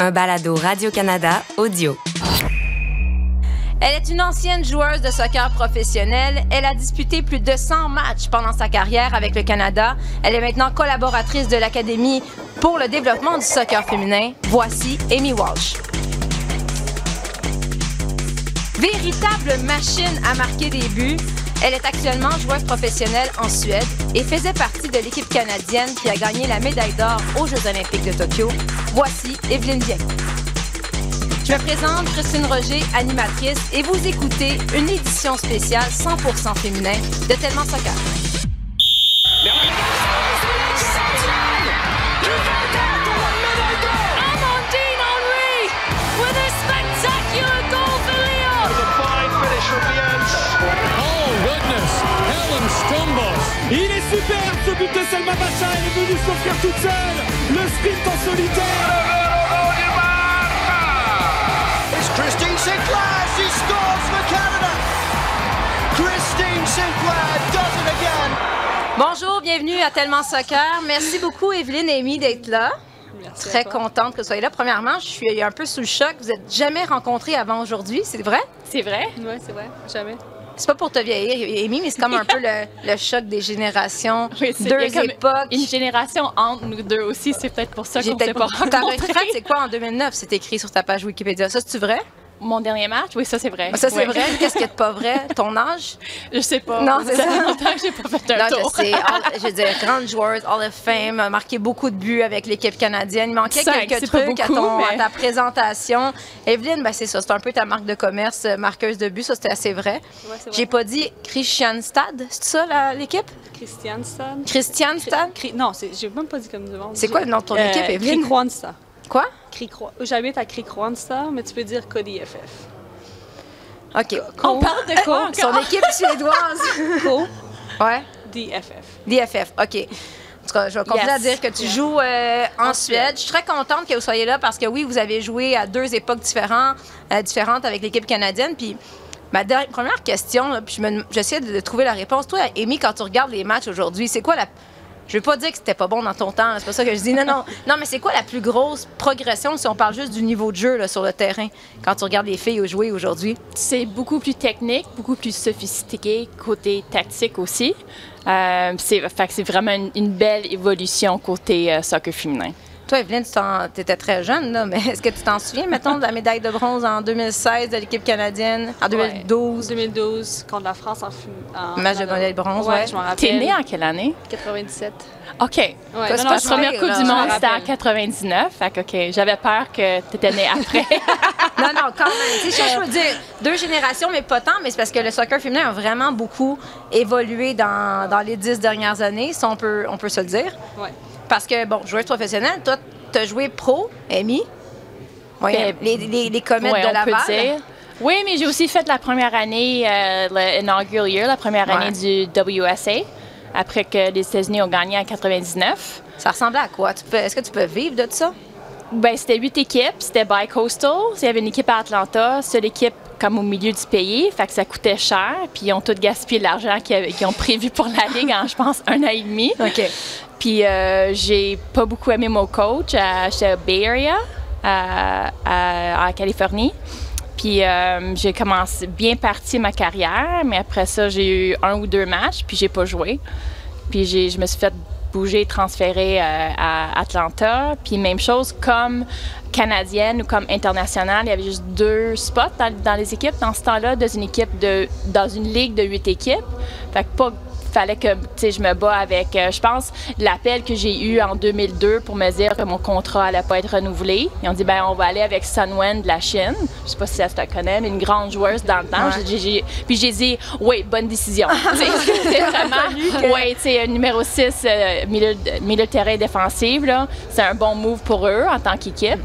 un balado Radio-Canada audio. Elle est une ancienne joueuse de soccer professionnelle. Elle a disputé plus de 100 matchs pendant sa carrière avec le Canada. Elle est maintenant collaboratrice de l'Académie pour le développement du soccer féminin. Voici Amy Walsh. Véritable machine à marquer des buts, elle est actuellement joueuse professionnelle en Suède et faisait partie de l'équipe canadienne qui a gagné la médaille d'or aux Jeux olympiques de Tokyo. Voici Evelyne Bien. Je me présente Christine Roger, animatrice, et vous écoutez une édition spéciale 100% féminin de Tellement Soccer. Il est super ce but de Selma Bacha, elle est venue s'offrir toute seule Le sprint en solitaire It's Christine Sinclair. She scores for Canada. Christine Sinclair does it again. Bonjour, bienvenue à Tellement Soccer. Merci beaucoup, Evelyne et Amy, d'être là. Très contente que vous soyez là. Premièrement, je suis un peu sous le choc. Vous n'êtes jamais rencontrés avant aujourd'hui, c'est vrai? C'est vrai? Oui, c'est vrai. Jamais. C'est pas pour te vieillir, Amy, mais c'est comme un peu le, le choc des générations. Oui, c'est- deux époques. Une génération entre nous deux aussi, c'est peut-être pour ça J'ai qu'on s'est pas Ta rencontrés. retraite, c'est quoi en 2009? C'est écrit sur ta page Wikipédia? Ça, c'est-tu vrai? Mon dernier match? Oui, ça c'est vrai. Ça, c'est Ouais. vrai. Qu'est-ce qui est pas vrai? Ton âge? Je sais pas. Non, c'est ça. ça. fait longtemps que j'ai pas fait un Non, tour. je sais. All- je veux dire, grande joueuse, Hall of Fame, a marqué beaucoup de buts avec l'équipe canadienne. Il manquait Cinq, quelques trucs à, beaucoup, ton- mais- à ta présentation. Evelyne, ben, c'est ça. C'est un peu ta marque de commerce, euh, marqueuse de buts. Ça, c'était assez vrai. Ouais, c'est vrai. J'ai pas dit Christianstad. C'est ça, l'équipe? Christian Stad. Christianstad? Cri- Non, c'est- j'ai même pas dit comme du monde. C'est quoi le nom de ton équipe, Evelyne? Cricroansta. Quoi? J'habite à Cricroansta, mais tu peux dire Cody FF. OK. On parle de quoi? Son équipe suédoise. Co? Ouais. DFF. DFF, OK. En tout cas, je vais continuer Yes. à dire que tu joues euh, en, Suède. Je suis très contente que vous soyez là parce que oui, vous avez joué à deux époques différentes, euh, différentes avec l'équipe canadienne. Puis ma der- première question, là, puis je j'essaie de, de trouver la réponse. Toi, Amy, quand tu regardes les matchs aujourd'hui, c'est quoi la... Je veux pas dire que c'était pas bon dans ton temps, c'est pas ça que je dis. Non, non. Non, mais c'est quoi la plus grosse progression si on parle juste du niveau de jeu sur le terrain quand tu regardes les filles jouer aujourd'hui? C'est beaucoup plus technique, beaucoup plus sophistiqué, côté tactique aussi. Euh, c'est, vraiment une, une belle évolution côté euh, soccer féminin. Toi, Evelyne, tu étais très jeune, là, mais est-ce que tu t'en souviens, mettons, de la médaille de bronze en 2016 de l'équipe canadienne, en 2012? 2012, contre la France en, Match de médaille de bronze, Ouais, ouais. je m'en rappelle. T'es née en quelle année? 97. OK. Ouais, non, non, La première Coupe du Monde, c'était en rappelle. 99. Fait que, OK, j'avais peur que tu étais née après. Non, non, quand même. Tu sais, je veux dire, deux générations, mais pas tant, mais c'est parce que le soccer féminin a vraiment beaucoup évolué dans, dans les dix dernières années, si on peut, on peut se le dire. Ouais. Parce que, bon, joueuse professionnelle, toi, tu as joué pro, Amy? Oui, Ben, les, les, les comètes Ouais, de on peut dire. Oui, mais j'ai aussi fait la première année, euh, le inaugural year, la première Ouais. année du WSA, après que les États-Unis ont gagné en 99. Ça ressemblait à quoi? Est-ce que tu peux vivre de ça? Ben, c'était huit équipes, c'était bi-coastal. Il y avait une équipe à Atlanta, seule équipe comme au milieu du pays, fait que ça coûtait cher. Puis ils ont tout gaspillé l'argent qu'ils ont prévu pour la ligue en, je pense, un an et demi. OK. Puis euh, j'ai pas beaucoup aimé mon coach. à- J'étais à Bay Area, à, Californie. Puis euh, j'ai commencé bien parti ma carrière, mais après ça, j'ai eu un ou deux matchs, puis j'ai pas joué. Puis je me suis fait bouger, transférer euh, à Atlanta. Puis même chose, comme canadienne ou comme internationale, il y avait juste deux spots dans, dans les équipes dans ce temps-là, dans une équipe de dans une ligue de huit équipes. Fait que pas fallait que je me bats avec, euh, je pense, l'appel que j'ai eu en 2002 pour me dire que mon contrat allait pas être renouvelé. Ils ont dit, ben on va aller avec Sunwen de la Chine. Je sais pas si ça se te connaît, mais une grande joueuse dans le temps. Ouais. Puis j'ai dit, oui, bonne décision. C'est vraiment, oui, tu sais, numéro 6, euh, milieu, milieu de terrain défensif, c'est un bon move pour eux en tant qu'équipe.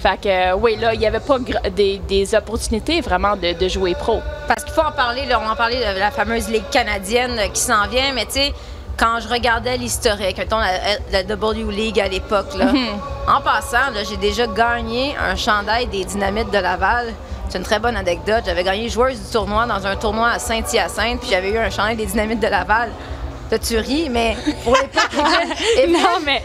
Fait que, euh, oui, là, il n'y avait pas des, des opportunités vraiment de, de jouer pro. Parce qu'il faut en parler, là, on en parlait de la fameuse Ligue canadienne euh, qui s'en vient, mais tu sais, quand je regardais l'historique, mettons la, la W League à l'époque, là, en passant, là, j'ai déjà gagné un chandail des Dynamites de Laval. C'est une très bonne anecdote. J'avais gagné joueuse du tournoi dans un tournoi à Saint-Hyacinthe, puis j'avais eu un chandail des Dynamites de Laval. De tuerie, mais pour l'époque, Non, mais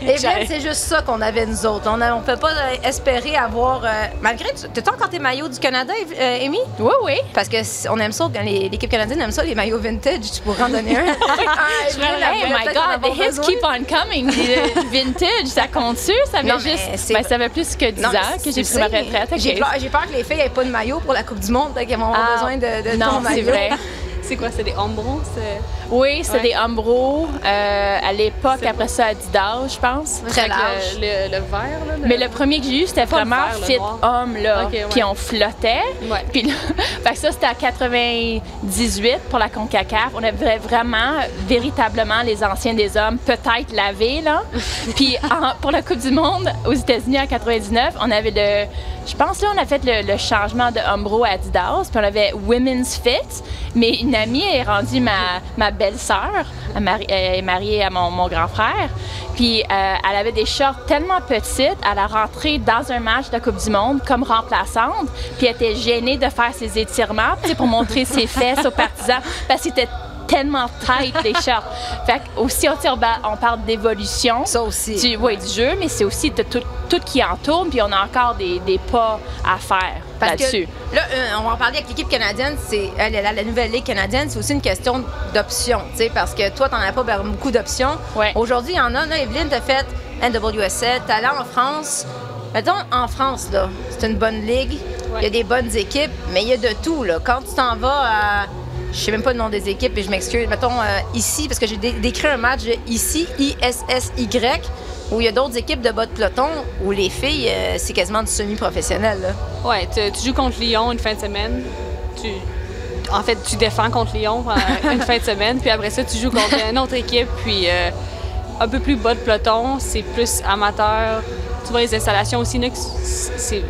c'est juste ça qu'on avait nous autres. On ne peut pas euh, espérer avoir. euh, malgré. tu- T'as encore tes maillots du Canada, euh, Amy? Oui, oui. Parce que on aime ça, l'équipe canadienne aime ça, les maillots vintage. Tu pourrais en donner un. Ah, elle Hey, my God, the hits keep on coming. Le vintage, ça compte-tu? Ça fait Non, mais juste. c'est- Ben, ça fait plus que 10 Non, ans que j'ai tu pris ma retraite. J'ai peur, peur que les filles n'aient pas de maillot pour la Coupe du Monde, qu'elles vont avoir Ah, besoin de, de non, ton c'est maillot. vrai. C'est quoi, c'est des Umbro? Oui, c'est Ouais. des Umbro. euh, à l'époque, après ça, Adidas, je pense. Très large. Le, le, le vert, là. Mais le premier que j'ai eu, c'était vraiment vert, fit homme, là. Ouais. Puis on flottait. Ouais. Puis là, fait que ça, c'était à 98 pour la CONCACAF. On avait vraiment, véritablement, les anciens des hommes, peut-être lavés, là. Puis en- pour la Coupe du Monde aux États-Unis en 99, on avait le. Je pense là, on a fait le, le changement de Umbro à Adidas, puis on avait Women's Fit. Mais une amie est rendue ma, ma belle-sœur. Elle est mariée à mon, grand frère. Puis euh, elle avait des shorts tellement petites, elle a rentré dans un match de la Coupe du Monde comme remplaçante, puis elle était gênée de faire ses étirements pour montrer ses fesses aux partisans parce que c'était tellement tight les shorts. Fait aussi on, tire- on parle d'évolution. Ça aussi. Du, du jeu, mais c'est aussi de tout, tout qui entoure, puis on a encore des, des pas à faire là-dessus. là, euh, on va en parler avec l'équipe canadienne. C'est euh, la, la nouvelle ligue canadienne, c'est aussi une question d'options, tu sais, parce que toi, t'en as pas beaucoup d'options. Ouais. Aujourd'hui, il y en a. Là, Evelyne, t'as fait NWSL, t'es allée en France. Mettons, en France, là, c'est une bonne ligue. Il y a des bonnes équipes, mais il y a de tout, là. Quand tu t'en vas à. Je sais même pas le nom des équipes et je m'excuse. Mettons euh, ici, parce que j'ai dé- décrit un match ici, ISSY, où il y a d'autres équipes de bas de peloton où les filles, euh, c'est quasiment du semi-professionnel. Ouais, tu, tu joues contre Lyon une fin de semaine. Tu, en fait, tu défends contre Lyon pendant une fin de semaine, puis après ça, tu joues contre une autre équipe, puis euh, un peu plus bas de peloton, c'est plus amateur. Tu vois les installations aussi, c'est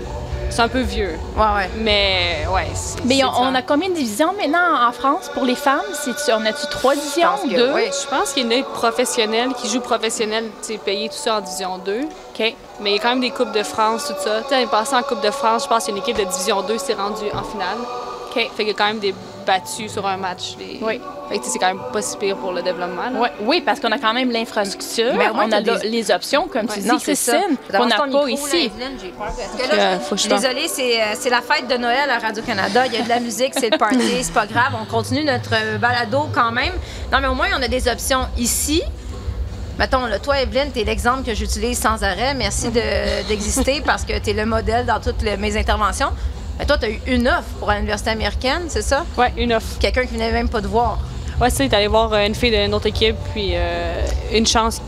c'est un peu vieux. Ouais, ouais. Mais ouais, c'est. Mais c'est on, a combien de divisions maintenant en France pour les femmes? On a-tu trois divisions? que Deux? oui. Je pense qu'il y a une ligue professionnelle qui joue professionnel, tu sais, payé tout ça en division 2. OK. Mais il y a quand même des Coupes de France, tout ça. Tu sais, l'année passée en Coupe de France, je pense qu'il y a une équipe de division 2 s'est rendue en finale. OK. Fait qu'il y a quand même des battus sur un match. les- Oui. Fait que tu sais, c'est quand même pas si pire pour le développement. là. Ouais, oui, parce qu'on a quand même l'infrastructure. Mais au moins, on a des- les options, comme tu dis, Non, c'est ça. Christine, qu'on n'a pas micro, ici. Euh, désolée, c'est, euh, c'est la fête de Noël à Radio-Canada. Il y a de la musique, c'est le party, c'est pas grave. On continue notre euh, balado quand même. Non, mais au moins, on a des options ici. Mettons, là, toi, Evelyne, tu es l'exemple que j'utilise sans arrêt. Merci de- d'exister parce que tu es le modèle dans toutes les- mes interventions. Mais toi, tu as eu une offre pour l'université américaine, c'est ça? Ouais, une offre. Quelqu'un qui venait même pas te voir. Ouais, c'est ça, t'es allé voir euh, une fille d'une autre équipe, puis euh, une chance.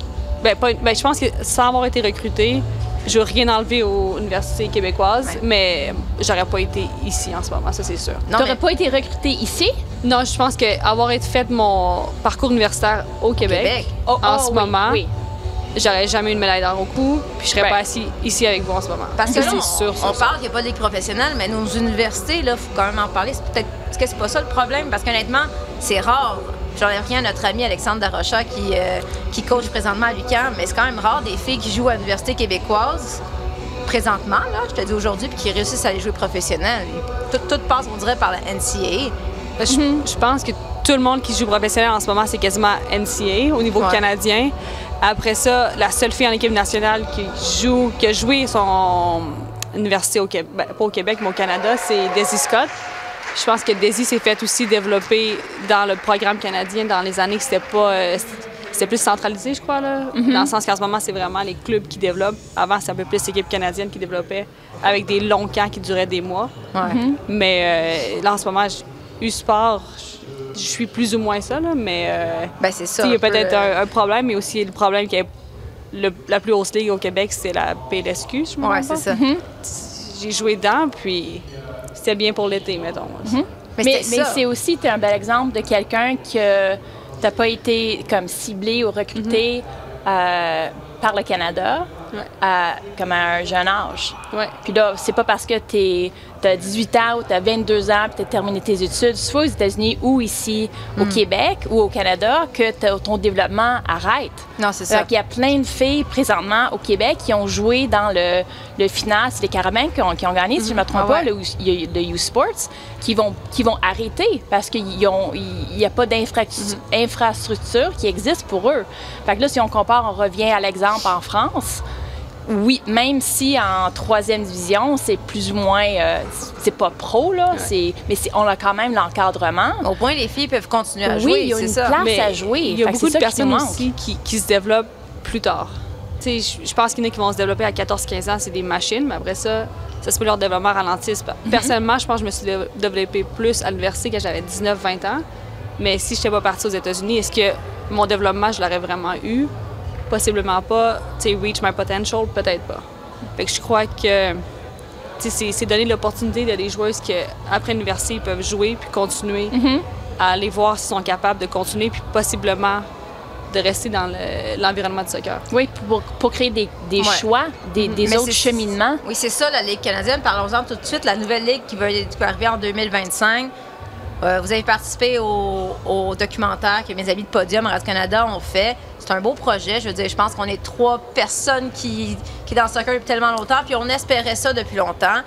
Ben, pas, ben, je pense que sans avoir été recrutée, je veux rien enlever aux universités québécoises, Ouais. mais j'aurais pas été ici en ce moment, ça c'est sûr. T'aurais mais- pas été recrutée ici? Non, je pense qu'avoir été fait mon parcours universitaire au Québec, Québec. Oh, en oh, ce oui, moment, Oui. J'aurais jamais eu une médaille d'or au cou, puis je serais Ouais. pas assis ici avec vous en ce moment. Parce que là, on, c'est sûr, on sûr, sûr. parle qu'il n'y a pas de ligue professionnelle, mais nos universités, il faut quand même en parler. C'est peut-être. Est-ce que c'est pas ça le problème? Parce qu'honnêtement, c'est rare. J'enlève rien à notre ami Alexandre Darocha qui, euh, qui coach présentement à l'UQAM, mais c'est quand même rare des filles qui jouent à l'université québécoise présentement, là, je te dis aujourd'hui, puis qui réussissent à aller jouer professionnel. Tout, tout passe, on dirait, par la NCAA. Ben, Je, je pense que tout le monde qui joue professionnel en ce moment, c'est quasiment NCA au niveau Ouais. canadien. Après ça, la seule fille en équipe nationale qui joue, qui a joué son université au Québec, ben, pas au Québec, mais au Canada, c'est Daisy Scott. Je pense que Daisy s'est fait aussi développer dans le programme canadien dans les années que c'était pas. euh, c'était plus centralisé, je crois, là. Dans le sens qu'en ce moment, c'est vraiment les clubs qui développent. Avant, c'était un peu plus l'équipe canadienne qui développait avec des longs camps qui duraient des mois. Mais euh, là, en ce moment, U-Sport, je je suis plus ou moins ça, là, mais euh, Ben, c'est ça. tu il y a peut-être euh, un, un problème, mais aussi le problème a le- la plus haute ligue au Québec, c'est la PLSQ, je me Ouais, c'est ça. J'ai joué dedans, puis c'était bien pour l'été, mettons. Mais, Mais, mais c'est aussi t'es un bel exemple de quelqu'un que t'as pas été comme ciblé ou recruté euh, par le Canada Ouais. à- comme à un jeune âge. Ouais. Puis là, c'est pas parce que t'es tu as 18 ans ou tu as 22 ans, puis tu as terminé tes études, soit aux États-Unis ou ici au Hmm. Québec ou au Canada, que ton développement arrête. Non, c'est ça. Il y a plein de filles présentement au Québec qui ont joué dans le, le final, c'est les Carabins qui ont, qui ont gagné, si je ne me trompe Ah pas, ouais. le, U- le U Sports, qui vont, qui vont arrêter parce qu'il n'y a pas d'infrastructure qui existe pour eux. Fait que là, si on compare, on revient à l'exemple en France. Oui, même si en troisième division, c'est plus ou moins, euh, c'est pas pro, là, c'est, mais c'est- on a quand même l'encadrement. Au point, les filles peuvent continuer à Oui, jouer, il y a une ça. place Mais à jouer. Il y a beaucoup de qui personnes aussi qui, qui se développent plus tard. Tu sais, je pense qu'il y en a qui vont se développer à 14-15 ans, c'est des machines, mais après ça, ça se peut leur développement ralentisse. Mhm. Personnellement, je pense que je me suis dé- développée plus à l'université quand j'avais 19-20 ans. Mais si je n'étais pas partie aux États-Unis, est-ce que mon développement, je l'aurais vraiment eu? Possiblement pas. Tu sais, reach my potential, peut-être pas. Fait que je crois que c'est donner l'opportunité à des joueuses qui, après l'université, ils peuvent jouer puis continuer Mhm. à aller voir s'ils sont capables de continuer puis possiblement de rester dans le- l'environnement de soccer. Oui, pour, pour créer des, des Ouais. choix, des, des Mais autres cheminements. Oui, c'est ça, la Ligue canadienne. Parlons-en tout de suite. La nouvelle Ligue qui va, qui va arriver en 2025. Euh, vous avez participé au, au documentaire que mes amis de Podium Radio-Canada ont fait. C'est un beau projet. Je veux dire, je pense qu'on est trois personnes qui, qui dans le soccer depuis tellement longtemps, puis on espérait ça depuis longtemps.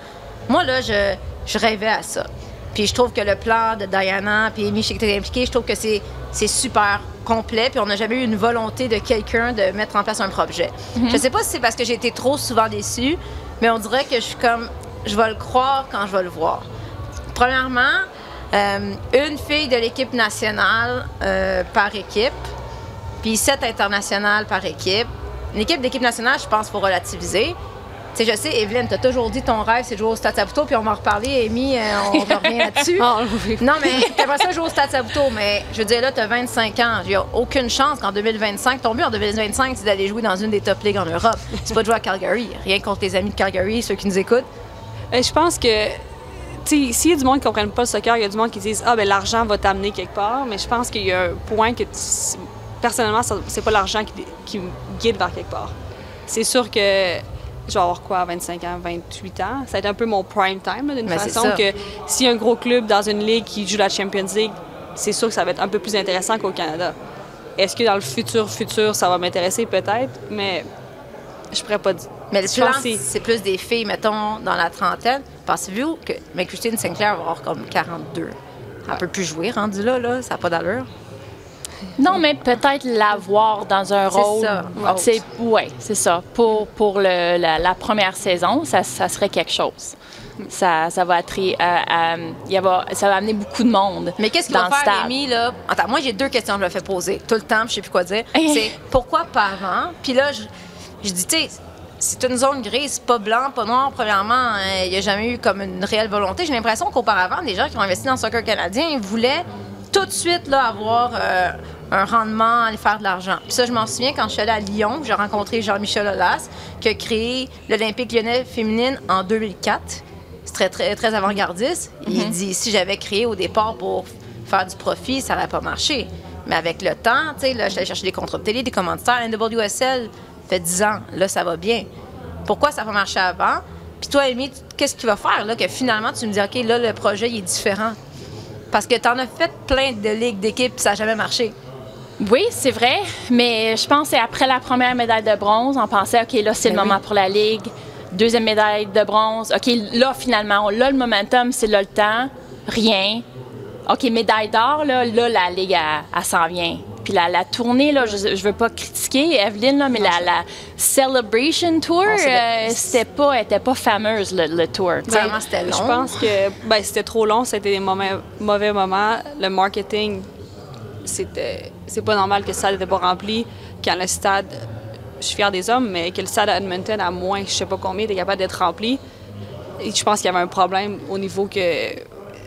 Moi, là, je, je rêvais à ça. Puis je trouve que le plan de Diana puis Amy, je sais que t'es impliquée, je trouve que c'est, c'est super complet. Puis on n'a jamais eu une volonté de quelqu'un de mettre en place un projet. Je sais pas si c'est parce que j'ai été trop souvent déçue, mais on dirait que je suis comme, je vais le croire quand je vais le voir. Premièrement, euh, une fille de l'équipe nationale euh, par équipe, puis sept internationales par équipe. Une équipe d'équipe nationale, je pense, faut relativiser. Tu sais, je sais, Evelyne, t'as toujours dit ton rêve, c'est de jouer au Stade Saputo, puis on va en reparler, Amy, euh, on revient là-dessus. Ah, oui. Non, mais t'aimerais ça jouer au Stade Saputo, mais je veux dire, là, t'as 25 ans. Il n'y a aucune chance qu'en 2025, ton but en 2025, c'est d'aller jouer dans une des top ligues en Europe. C'est pas de jouer à Calgary. Rien contre les amis de Calgary, ceux qui nous écoutent. Je pense que s'il y a du monde qui ne comprenne pas le soccer, il y a du monde qui disent Ah, ben l'argent va t'amener quelque part. Mais je pense qu'il y a un point que, tu- personnellement, c'est pas l'argent qui, qui me guide vers quelque part. C'est sûr que je vais avoir quoi, 25 ans, 28 ans? Ça va être un peu mon prime time, d'une c'est façon que s'il y a un gros club dans une ligue qui joue la Champions League, c'est sûr que ça va être un peu plus intéressant qu'au Canada. Est-ce que dans le futur, futur, ça va m'intéresser? Peut-être, mais je pourrais pas dire. Mais le plan, c'est- plus des filles, mettons, dans la trentaine. Pensez-vous que mais Christine Sinclair va avoir comme 42? Elle peut plus jouer, rendu là, là. Ça n'a pas d'allure. Non, mais peut-être l'avoir dans un C'est rôle. ça. C'est ouais, c'est ça. Pour, pour le- la, la première saison, ça, ça serait quelque chose. Ça, ça va attirer, euh, euh, ça va amener beaucoup de monde. Mais qu'est-ce qu'il va faire. Amy, là? Attends, moi, j'ai deux questions que je me fais poser tout le temps, puis je sais plus quoi dire. C'est pourquoi pas avant? Puis là, je, je dis, tu sais, c'est une zone grise, pas blanc, pas noir. Premièrement, hein, il n'y a jamais eu comme une réelle volonté. J'ai l'impression qu'auparavant, les gens qui ont investi dans le soccer canadien, ils voulaient tout de suite là, avoir euh, un rendement, aller faire de l'argent. Puis ça, je m'en souviens quand je suis allée à Lyon, j'ai rencontré Jean-Michel Aulas, qui a créé l'Olympique lyonnais féminine en 2004. C'est très, très, très avant-gardiste. Il dit si j'avais créé au départ pour faire du profit, ça n'aurait pas marché. Mais avec le temps, tu sais, là, j'allais chercher des contrats de télé, des commanditaires. NWSL fait 10 ans. Là, ça va bien. Pourquoi ça pas marché avant? Puis toi, Amy, qu'est-ce que tu vas faire, là, que finalement, tu me dis, OK, là, le projet, il est différent? Parce que tu en as fait plein de ligues, d'équipes, puis ça n'a jamais marché. Oui, c'est vrai, mais je pense que c'est après la première médaille de bronze, on pensait, OK, là, c'est le Ben moment pour la Ligue. Deuxième médaille de bronze. OK, là, finalement, là, le momentum, c'est là le temps. Rien. OK, médaille d'or, là, là, la Ligue, elle, elle s'en vient. Puis la, la tournée, là, je, je veux pas critiquer Evelyne, là, mais la, la Celebration Tour, euh, c'était pas, elle était pas fameuse, le, le tour. Vraiment, c'était long. Je pense que ben, c'était trop long, c'était des mauvais, mauvais moments. Le marketing, c'était c'est pas normal que le stade n'était pas rempli. Quand le stade, je suis fière des hommes, mais que le stade à Edmonton, à moins, je sais pas combien, était capable d'être rempli. Et je pense qu'il y avait un problème au niveau que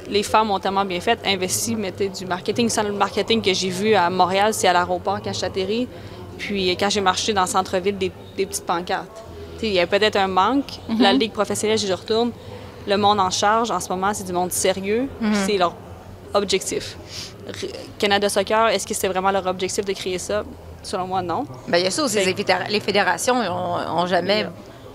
les femmes ont tellement bien fait, investi, mettaient du marketing. Sans le marketing que j'ai vu à Montréal, c'est à l'aéroport quand atterri. Puis quand j'ai marché dans le centre-ville, des, des petites pancartes. Il y a peut-être un manque. La Ligue professionnelle, je retourne. Le monde en charge, en ce moment, c'est du monde sérieux. puis C'est leur objectif. R- Canada Soccer, est-ce que c'était vraiment leur objectif de créer ça? Selon moi, non. Ben, il y a ça aussi, les fédérations n'ont jamais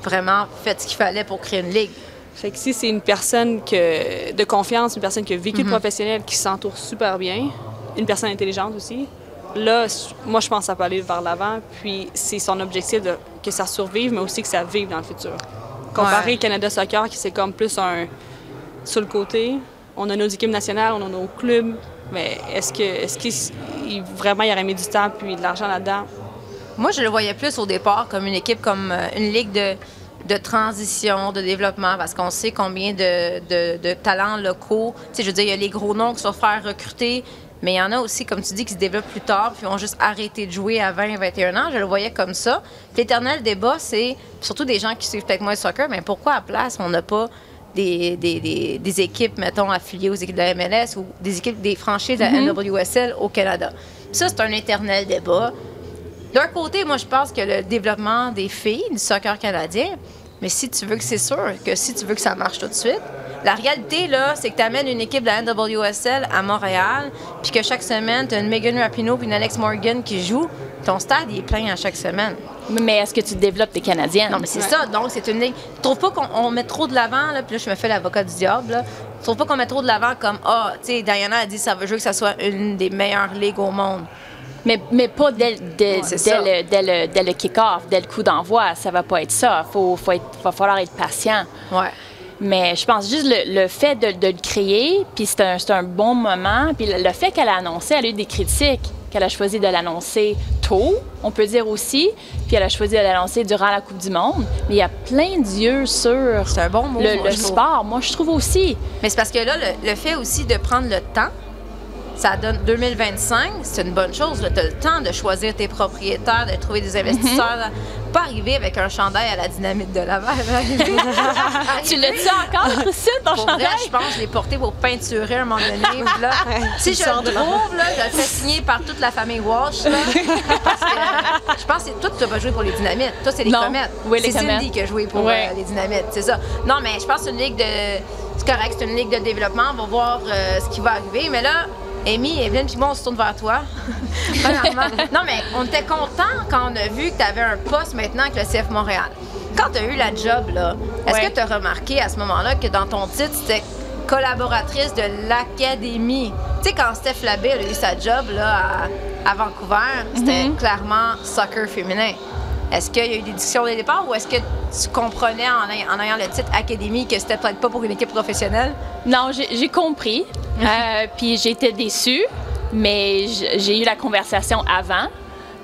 vraiment fait ce qu'il fallait pour créer une ligue. Fait que si c'est une personne que, de confiance, une personne qui a vécu le professionnel, qui s'entoure super bien, une personne intelligente aussi, là, moi, je pense que ça peut aller vers l'avant. Puis c'est son objectif de, que ça survive, mais aussi que ça vive dans le futur. Comparé Ouais. au Canada Soccer, qui c'est comme plus un sur le côté, on a nos équipes nationales, on a nos clubs, mais est-ce que est-ce qu'il il- vraiment il aurait mis du temps puis de l'argent là-dedans? Moi, je le voyais plus au départ comme une équipe, comme euh, une ligue de, de transition, de développement, parce qu'on sait combien de, de- de talents locaux. Tu sais, je veux dire, il y a les gros noms qui sont faire recruter, mais il y en a aussi, comme tu dis, qui se développent plus tard, puis vont juste arrêter de jouer à 20, 21 ans. Je le voyais comme ça. L'éternel débat, c'est surtout des gens qui suivent peut-être moins le soccer, mais pourquoi à place, on n'a pas des, des- des- des équipes, mettons, affiliées aux équipes de la MLS ou des équipes, des franchises de la NWSL au Canada? Ça, c'est un éternel débat. D'un côté, moi, je pense que le développement des filles du soccer canadien, mais si tu veux que c'est sûr que si tu veux que ça marche tout de suite, la réalité, là, c'est que tu amènes une équipe de la NWSL à Montréal, puis que chaque semaine, tu as une Megan Rapinoe puis une Alex Morgan qui jouent. Ton stade, il est plein à chaque semaine. Mais est-ce que tu développes des Canadiennes? Non, mais c'est ça. Donc, c'est une ligne. Je trouve pas qu'on on met trop de l'avant, là, puis là, je me fais l'avocat du diable, là. Je trouve pas qu'on met trop de l'avant comme, ah, tu sais, Diana a dit ça veut jouer que ça soit une des meilleures ligues au monde. Mais, mais pas dès, dès, le, dès le, dès le kick-off, dès le coup d'envoi. Ça va pas être ça. Il faut, faut être- va falloir être patient. Ouais. Mais je pense juste le, le fait de, de le créer, puis c'est un, un bon moment. Puis le, le fait qu'elle a annoncé, elle a eu des critiques, qu'elle a choisi de l'annoncer tôt, on peut dire aussi, puis elle a choisi de l'annoncer durant la Coupe du Monde. Mais il y a plein d'yeux sur C'est un bon mot. le, moi, le sport. Moi, je trouve aussi. Mais c'est parce que là, le, le fait aussi de prendre le temps, ça donne 2025, c'est une bonne chose. Tu as le temps de choisir tes propriétaires, de trouver des investisseurs. Mhm. Pas arriver avec un chandail à la dynamite de Laval. Tu l'as-tu encore, Christine, ton Pour vrai, chandail? je pense que je l'ai porté pour peinturer à un moment donné. Là, si je le trouve, là, je le fais signer par toute la famille Walsh. là. parce que je pense que toi, tu n'as pas joué pour les dynamites. Toi, c'est les Non. comètes. Oui, les c'est Cindy qui a joué pour euh, les dynamites, c'est ça. Non, mais je pense que c'est une ligue de. C'est correct, c'est une ligue de développement. On va voir euh, ce qui va arriver. Mais là, Amy, Evelyne, puis moi, on se tourne vers toi. Non, mais on était contents quand on a vu que tu avais un poste maintenant avec le CF Montréal. Quand tu as eu la job, là, est-ce Ouais. que tu as remarqué à ce moment-là que dans ton titre, c'était collaboratrice de l'académie? Tu sais, quand Steph Labbé a eu sa job là, à, à Vancouver, c'était Mhm. clairement soccer féminin. Est-ce qu'il y a eu des discussions le départ ou est-ce que tu comprenais en, ay- en ayant le titre académie que c'était peut-être pas pour une équipe professionnelle? Non, j'ai compris. Euh, puis j'étais déçue, mais j'ai eu la conversation avant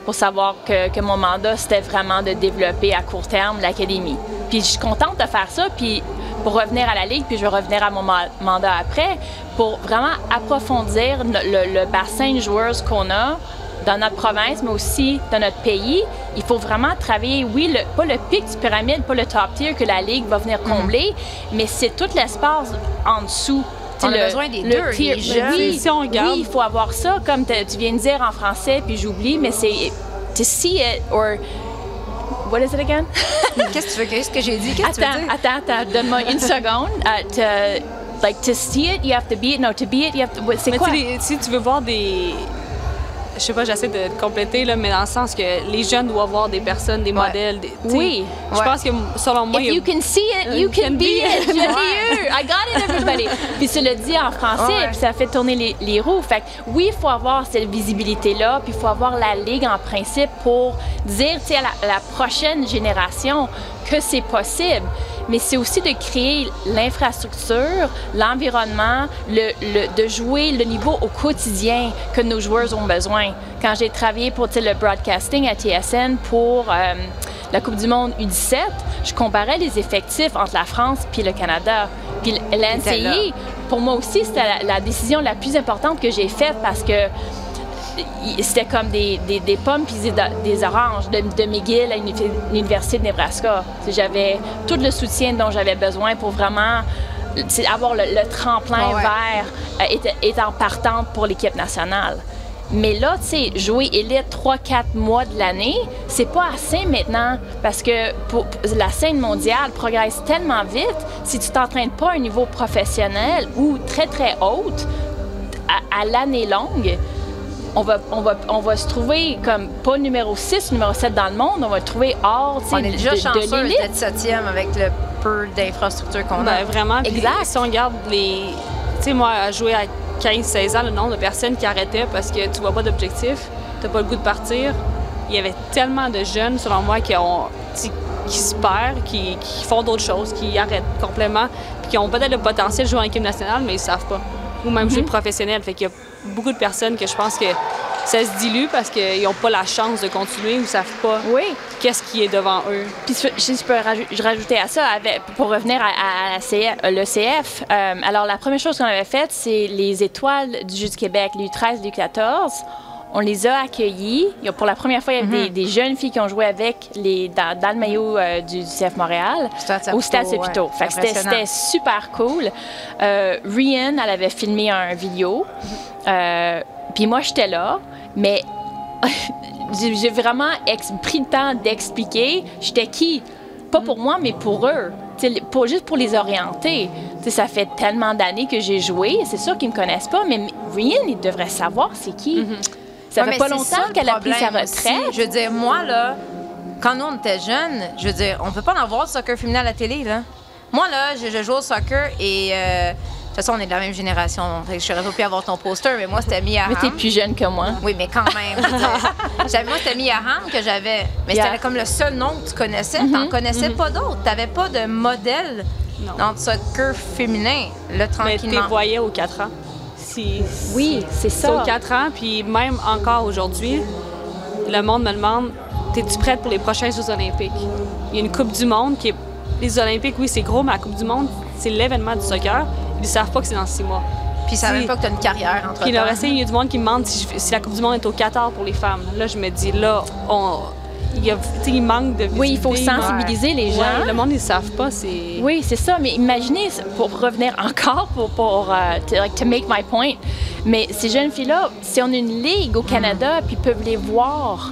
pour savoir que, que mon mandat, c'était vraiment de développer à court terme l'académie. Puis je suis contente de faire ça, puis pour revenir à la Ligue, puis je vais revenir à mon ma- mandat après, pour vraiment approfondir le, le bassin de joueurs qu'on a dans notre province, mais aussi dans notre pays. Il faut vraiment travailler, oui, le, pas le pic du pyramide, pas le top tier que la Ligue va venir combler, mais c'est tout l'espace en dessous. On a Le- besoin des le deux, tier- les jeunes. Oui, Si on regarde- oui, il faut avoir ça, comme tu viens de dire en français, puis j'oublie, mais c'est to see it or what is it again? Qu'est-ce que tu veux? Qu'est-ce que j'ai dit? Qu'est-ce que tu veux attends, dire? attends, attends, donne-moi une seconde. Euh, to, like to see it, you have to be it. No, to be it, you have to. C'est quoi? tu si tu veux voir des. Je sais pas, j'essaie de compléter, là, mais dans le sens que les jeunes doivent voir des personnes, des modèles. des- Oui. Je pense que, selon moi, If you can see it, you can be it. Je l'ai eu. I got it, everybody. puis tu le dit en français, puis ça fait tourner les, les roues. Fait que oui, il faut avoir cette visibilité-là, puis il faut avoir la ligue en principe pour dire, tu sais, à la, la prochaine génération que c'est possible. Mais c'est aussi de créer l'infrastructure, l'environnement, le, le- de jouer le niveau au quotidien que nos joueurs ont besoin. Quand j'ai travaillé pour le broadcasting à TSN pour euh, la Coupe du Monde U17, je comparais les effectifs entre la France puis le Canada. Puis l'NCI, pour moi aussi, c'était la, la décision la plus importante que j'ai faite parce que c'était comme des, des, des pommes puis des, oranges de, de McGill à l'uni- l'Université de Nebraska. J'avais tout le soutien dont j'avais besoin pour vraiment avoir le, le tremplin Ah ouais. vers euh, être- partante pour l'équipe nationale. Mais là, tu sais, jouer élite 3-4 mois de l'année, c'est pas assez maintenant parce que pour- pour- la scène mondiale progresse tellement vite. Si tu t'entraînes pas à un niveau professionnel ou très, très haute, à, à l'année longue, on va, on, va, on va se trouver comme pas numéro 6, numéro 7 dans le monde, on va le trouver hors tu sais, On est déjà de, de chanceux d'être septième avec le peu d'infrastructures qu'on a. Ben, vraiment. Puis Exact. Si on regarde les. Tu sais, moi, à jouer à 15-16 ans, le nombre de personnes qui arrêtaient parce que tu vois pas d'objectif, t'as pas le goût de partir. Il y avait tellement de jeunes, selon moi, qui ont. qui se perdent, qui, qui font d'autres choses, qui arrêtent complètement, puis qui ont peut-être le potentiel de jouer en équipe nationale, mais ils savent pas. Ou même jouer professionnel. Fait qu'il y a beaucoup de personnes que je pense que ça se dilue parce qu'ils n'ont pas la chance de continuer ou savent pas Oui. qu'est-ce qui est devant eux. Puis si je peux rajouter à ça, avec- pour revenir à, euh, le CF, euh, alors la première chose qu'on avait faite, c'est les étoiles du Jeu du Québec, l'U13, l'U14. On les a accueillis. Pour la première fois, il y avait des, des jeunes filles qui ont joué avec les, dans, dans le maillot euh, du, du CF Montréal. Au Stade Saputo. ouais. C'était super cool. Euh, Rian, elle avait filmé un vidéo. Euh, Puis moi, j'étais là. Mais j'ai vraiment pris le temps d'expliquer j'étais qui? Pas pour moi, mais pour eux. Pour, juste pour les orienter. Ça fait tellement d'années que j'ai joué. C'est sûr qu'ils me connaissent pas, mais Rian, il devrait savoir c'est qui. Ça Ouais, fait pas longtemps le qu'elle a pris sa retraite. aussi. Je veux dire, moi, là, quand nous, on était jeunes, je veux dire, on peut pas en voir du soccer féminin à la télé, là. Moi, là, je, je joue au soccer et... euh, de toute façon, on est de la même génération. Je n'aurais pas pu avoir ton poster, mais moi, c'était Mia Mais t'es Hamm. plus jeune que moi. Oui, mais quand même. J'avais- moi, c'était Mia Hamm que j'avais. Mais Yeah. c'était comme le seul nom que tu connaissais. T'en connaissais pas d'autres. T'avais pas de modèle Non. dans le soccer féminin, là, Mais tu tranquillement. les voyais aux 4 ans. Oui, c'est ça. aux 4 ans, puis même encore aujourd'hui, le monde me demande Es-tu prête pour les prochains Jeux Olympiques? Il y a une Coupe du Monde qui est. Les Olympiques, oui, c'est gros, mais la Coupe du Monde, c'est l'événement du soccer. Ils savent pas que c'est dans six mois. Puis ça Si- même pas que t'as une carrière entre Puis le reste, il y a du monde qui me demande si, je- si la Coupe du Monde est au Qatar pour les femmes. Là, je me dis, là, on, il, y a, tu sais, il manque de Oui, il faut visibilité. sensibiliser les gens. Ouais, le monde, ils savent pas. C'est... Oui, c'est ça. Mais imaginez, pour revenir encore, pour, pour euh, to, like, to make my point, mais ces jeunes filles-là, si on a une ligue au Canada, puis peuvent les voir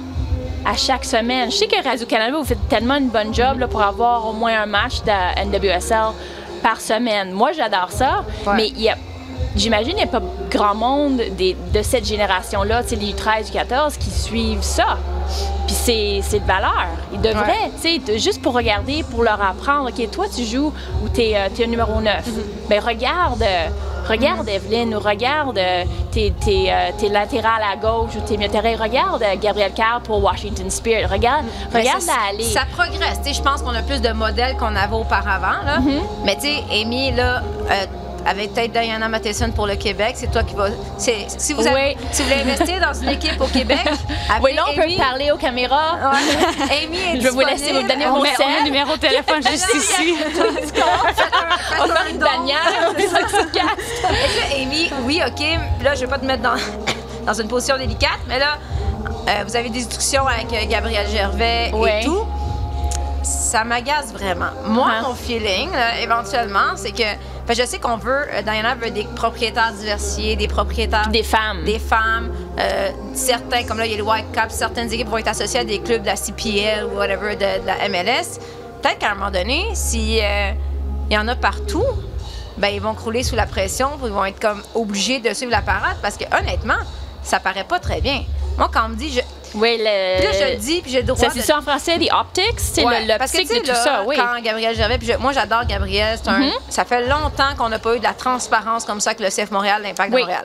à chaque semaine. Je sais que Radio-Canada, vous faites tellement une bonne job là, pour avoir au moins un match de NWSL par semaine. Moi, j'adore ça, Ouais. mais il y a... J'imagine qu'il n'y a pas grand monde des- de cette génération-là, les 13 14 qui suivent ça. Puis c'est, c'est de valeur. Ils devraient, tu sais, juste pour regarder, pour leur apprendre. OK, toi, tu joues ou tu es, un numéro 9. Ben regarde, euh, regarde Evelyne ou regarde euh, tes, tes, euh, tes latérales à gauche ou tes terrain. Regarde euh, Gabriel Carr pour Washington Spirit. Regarde, Mais regarde ça, la aller. ça progresse. Tu sais, Je pense qu'on a plus de modèles qu'on avait auparavant. Là. Mm-hmm. Mais tu sais, Amy, là, euh, avec peut-être Diana Matheson pour le Québec, c'est toi qui vas. c'est- Si vous, avez- Oui. si vous voulez investir dans une équipe au Québec, Oui, là, on peut Amy. parler aux caméras. Ouais. Amy est Je vais vous laisser vous donner mon on, numéro de téléphone juste ici. On va faire une bannière. on là, Amy, oui, OK. Là, je vais pas te mettre dans, dans une position délicate, mais là, euh, vous avez des discussions avec euh, Gabriel Gervais et tout. Ça m'agace vraiment. Moi, Uh-huh. mon feeling, là, éventuellement, c'est que. Fait, je sais qu'on veut. euh, Diana veut des propriétaires diversifiés, des propriétaires. Des femmes. Des femmes. euh, certains, comme là, il y a le Whitecaps, certaines équipes vont être associées à des clubs de la CPL ou whatever, de, de la MLS. Peut-être qu'à un moment donné, si euh, il y en a partout, ben ils vont crouler sous la pression, puis ils vont être comme obligés de suivre la parade parce que honnêtement, ça paraît pas très bien. Moi, quand on me dit, je, Oui, le. puis là, je le dis, puis j'ai le droit Ça, de- c'est ça en français, the optics, c'est Ouais, le- parce que, l'optique de tout là, ça, oui. Quand Gabriel Gervais, puis je- moi j'adore Gabriel, c'est un- ça fait longtemps qu'on n'a pas eu de la transparence comme ça avec le CF Montréal, l'Impact de Oui. Montréal.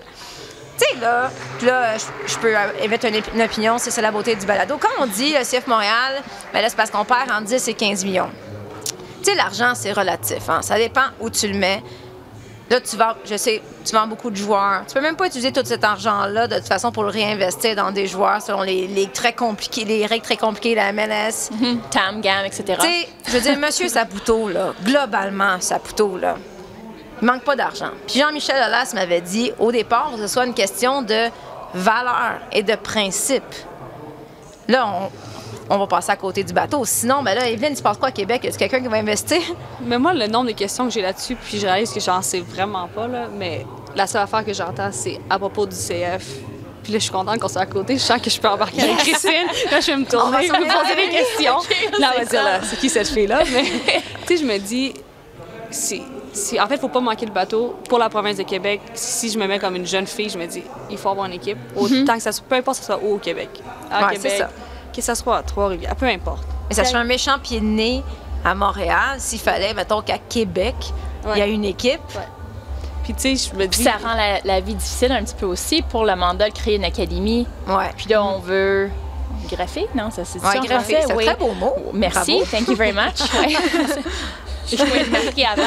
Tu sais, là, là, je, je peux euh, émettre une, une opinion, c'est ça la beauté du balado. Quand on dit le CF Montréal, ben là, c'est parce qu'on perd entre 10 et 15 millions. Tu sais, l'argent, c'est relatif. Hein? Ça dépend où tu le mets. Là, tu vends, je sais, tu vends beaucoup de joueurs. Tu peux même pas utiliser tout cet argent-là de toute façon pour le réinvestir dans des joueurs selon les, les très compliqués, les règles très compliquées de la MLS. Mhm. Tam, Gam, etc. Tu sais, je veux dire, Monsieur Saputo, là, globalement, Saputo, là, il manque pas d'argent. Puis Jean-Michel Aulas m'avait dit, au départ, que ce soit une question de valeur et de principe. Là, on, on va passer à côté du bateau. Sinon, ben là, Evelyne, tu penses quoi à Québec? Est-ce quelqu'un qui va investir? Mais moi, le nombre de questions que j'ai là-dessus, puis je réalise que j'en sais vraiment pas, là, mais la seule affaire que j'entends, c'est à propos du CF. Puis là, je suis contente qu'on soit à côté. Je sens que je peux embarquer avec Christine. Là, je vais me On va tourner, s'en vous poser aller. des questions. Là, on va dire, là, c'est qui cette fille-là? Mais, tu sais, je me dis, c'est- en fait, il faut pas manquer le bateau. Pour la province de Québec, si je me mets comme une jeune fille, je me dis, il faut avoir une équipe. Autant que ça soit, peu importe que ce soit où au Québec. À Ouais, c'est Québec, ça. Que ce soit à Trois-Rivières, peu importe. Mais ça serait un méchant pied de nez à Montréal s'il fallait, mettons, qu'à Québec, il y a une équipe. Puis tu sais, je me Puis dis, ça rend la, la vie difficile un petit peu aussi pour le mandat de créer une académie. Ouais. Puis là, on veut graffer, non? Ça, c'est Ouais, graffer, c'est un Oui. très beau mot. Merci, Bravo. thank you very much. Je voulais le marquer avant.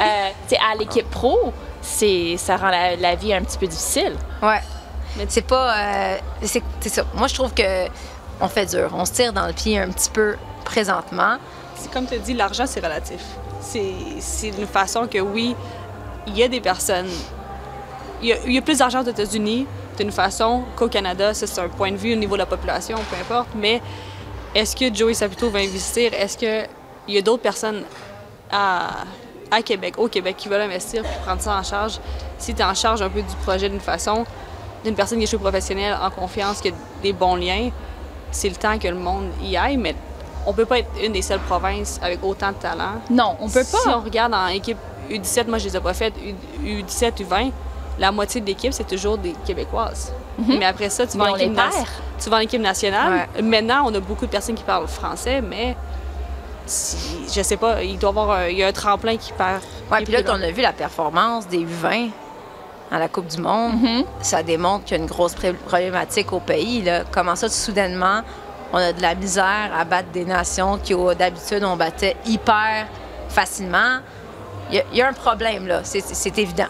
Euh, tu sais, à l'équipe pro, c'est, ça rend la, la vie un petit peu difficile. Ouais. Mais c'est pas. euh, c'est c'est ça. Moi, je trouve que on fait dur. On se tire dans le pied un petit peu présentement. comme tu dis, l'argent, c'est relatif. C'est, une façon que, oui, il y a des personnes. Il y a, plus d'argent aux États-Unis d'une façon qu'au Canada. C'est un point de vue au niveau de la population, peu importe. Mais est-ce que Joey Saputo va investir? Est-ce qu'il y a d'autres personnes à, Québec, au Québec, qui veulent investir puis prendre ça en charge? Si tu es en charge un peu du projet d'une façon, d'une personne qui est jouée professionnelle, en confiance, qui a des bons liens, c'est le temps que le monde y aille, mais on peut pas être une des seules provinces avec autant de talent. Non, on peut pas. Si on regarde en équipe U17, moi je les ai pas faites, U- U17, U20, la moitié de l'équipe, c'est toujours des Québécoises. Mais après ça, tu vas, en équipe perd. tu vas en équipe nationale. Ouais. Maintenant, on a beaucoup de personnes qui parlent français, mais si, je sais pas, il doit y avoir un, il y a un tremplin qui perd. Ouais, puis là, on a vu la performance des U20 à la Coupe du Monde. Mm-hmm. Ça démontre qu'il y a une grosse problématique au pays. Là. Comment ça, soudainement, on a de la misère à battre des nations qui, d'habitude, on battait hyper facilement? Il y, a- il y a un problème, là. C'est, évident.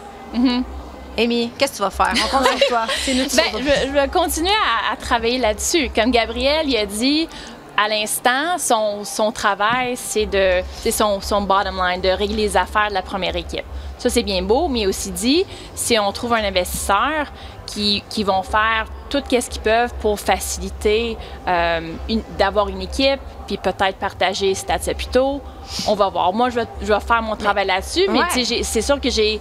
Amy, qu'est-ce que tu vas faire? On compte sur toi. C'est nous qui Ben, je, je vais continuer à, à travailler là-dessus. Comme Gabriel, il a dit à l'instant, son, son travail, c'est de, c'est son, son bottom line, de régler les affaires de la première équipe. Ça, c'est bien beau, mais aussi dit, si on trouve un investisseur qui, qui vont faire tout ce qu'ils peuvent pour faciliter euh, d'avoir une équipe, puis peut-être partager Stats Saputo, on va voir. Moi, je vais, je vais faire mon travail là-dessus, mais j'ai- c'est sûr que j'ai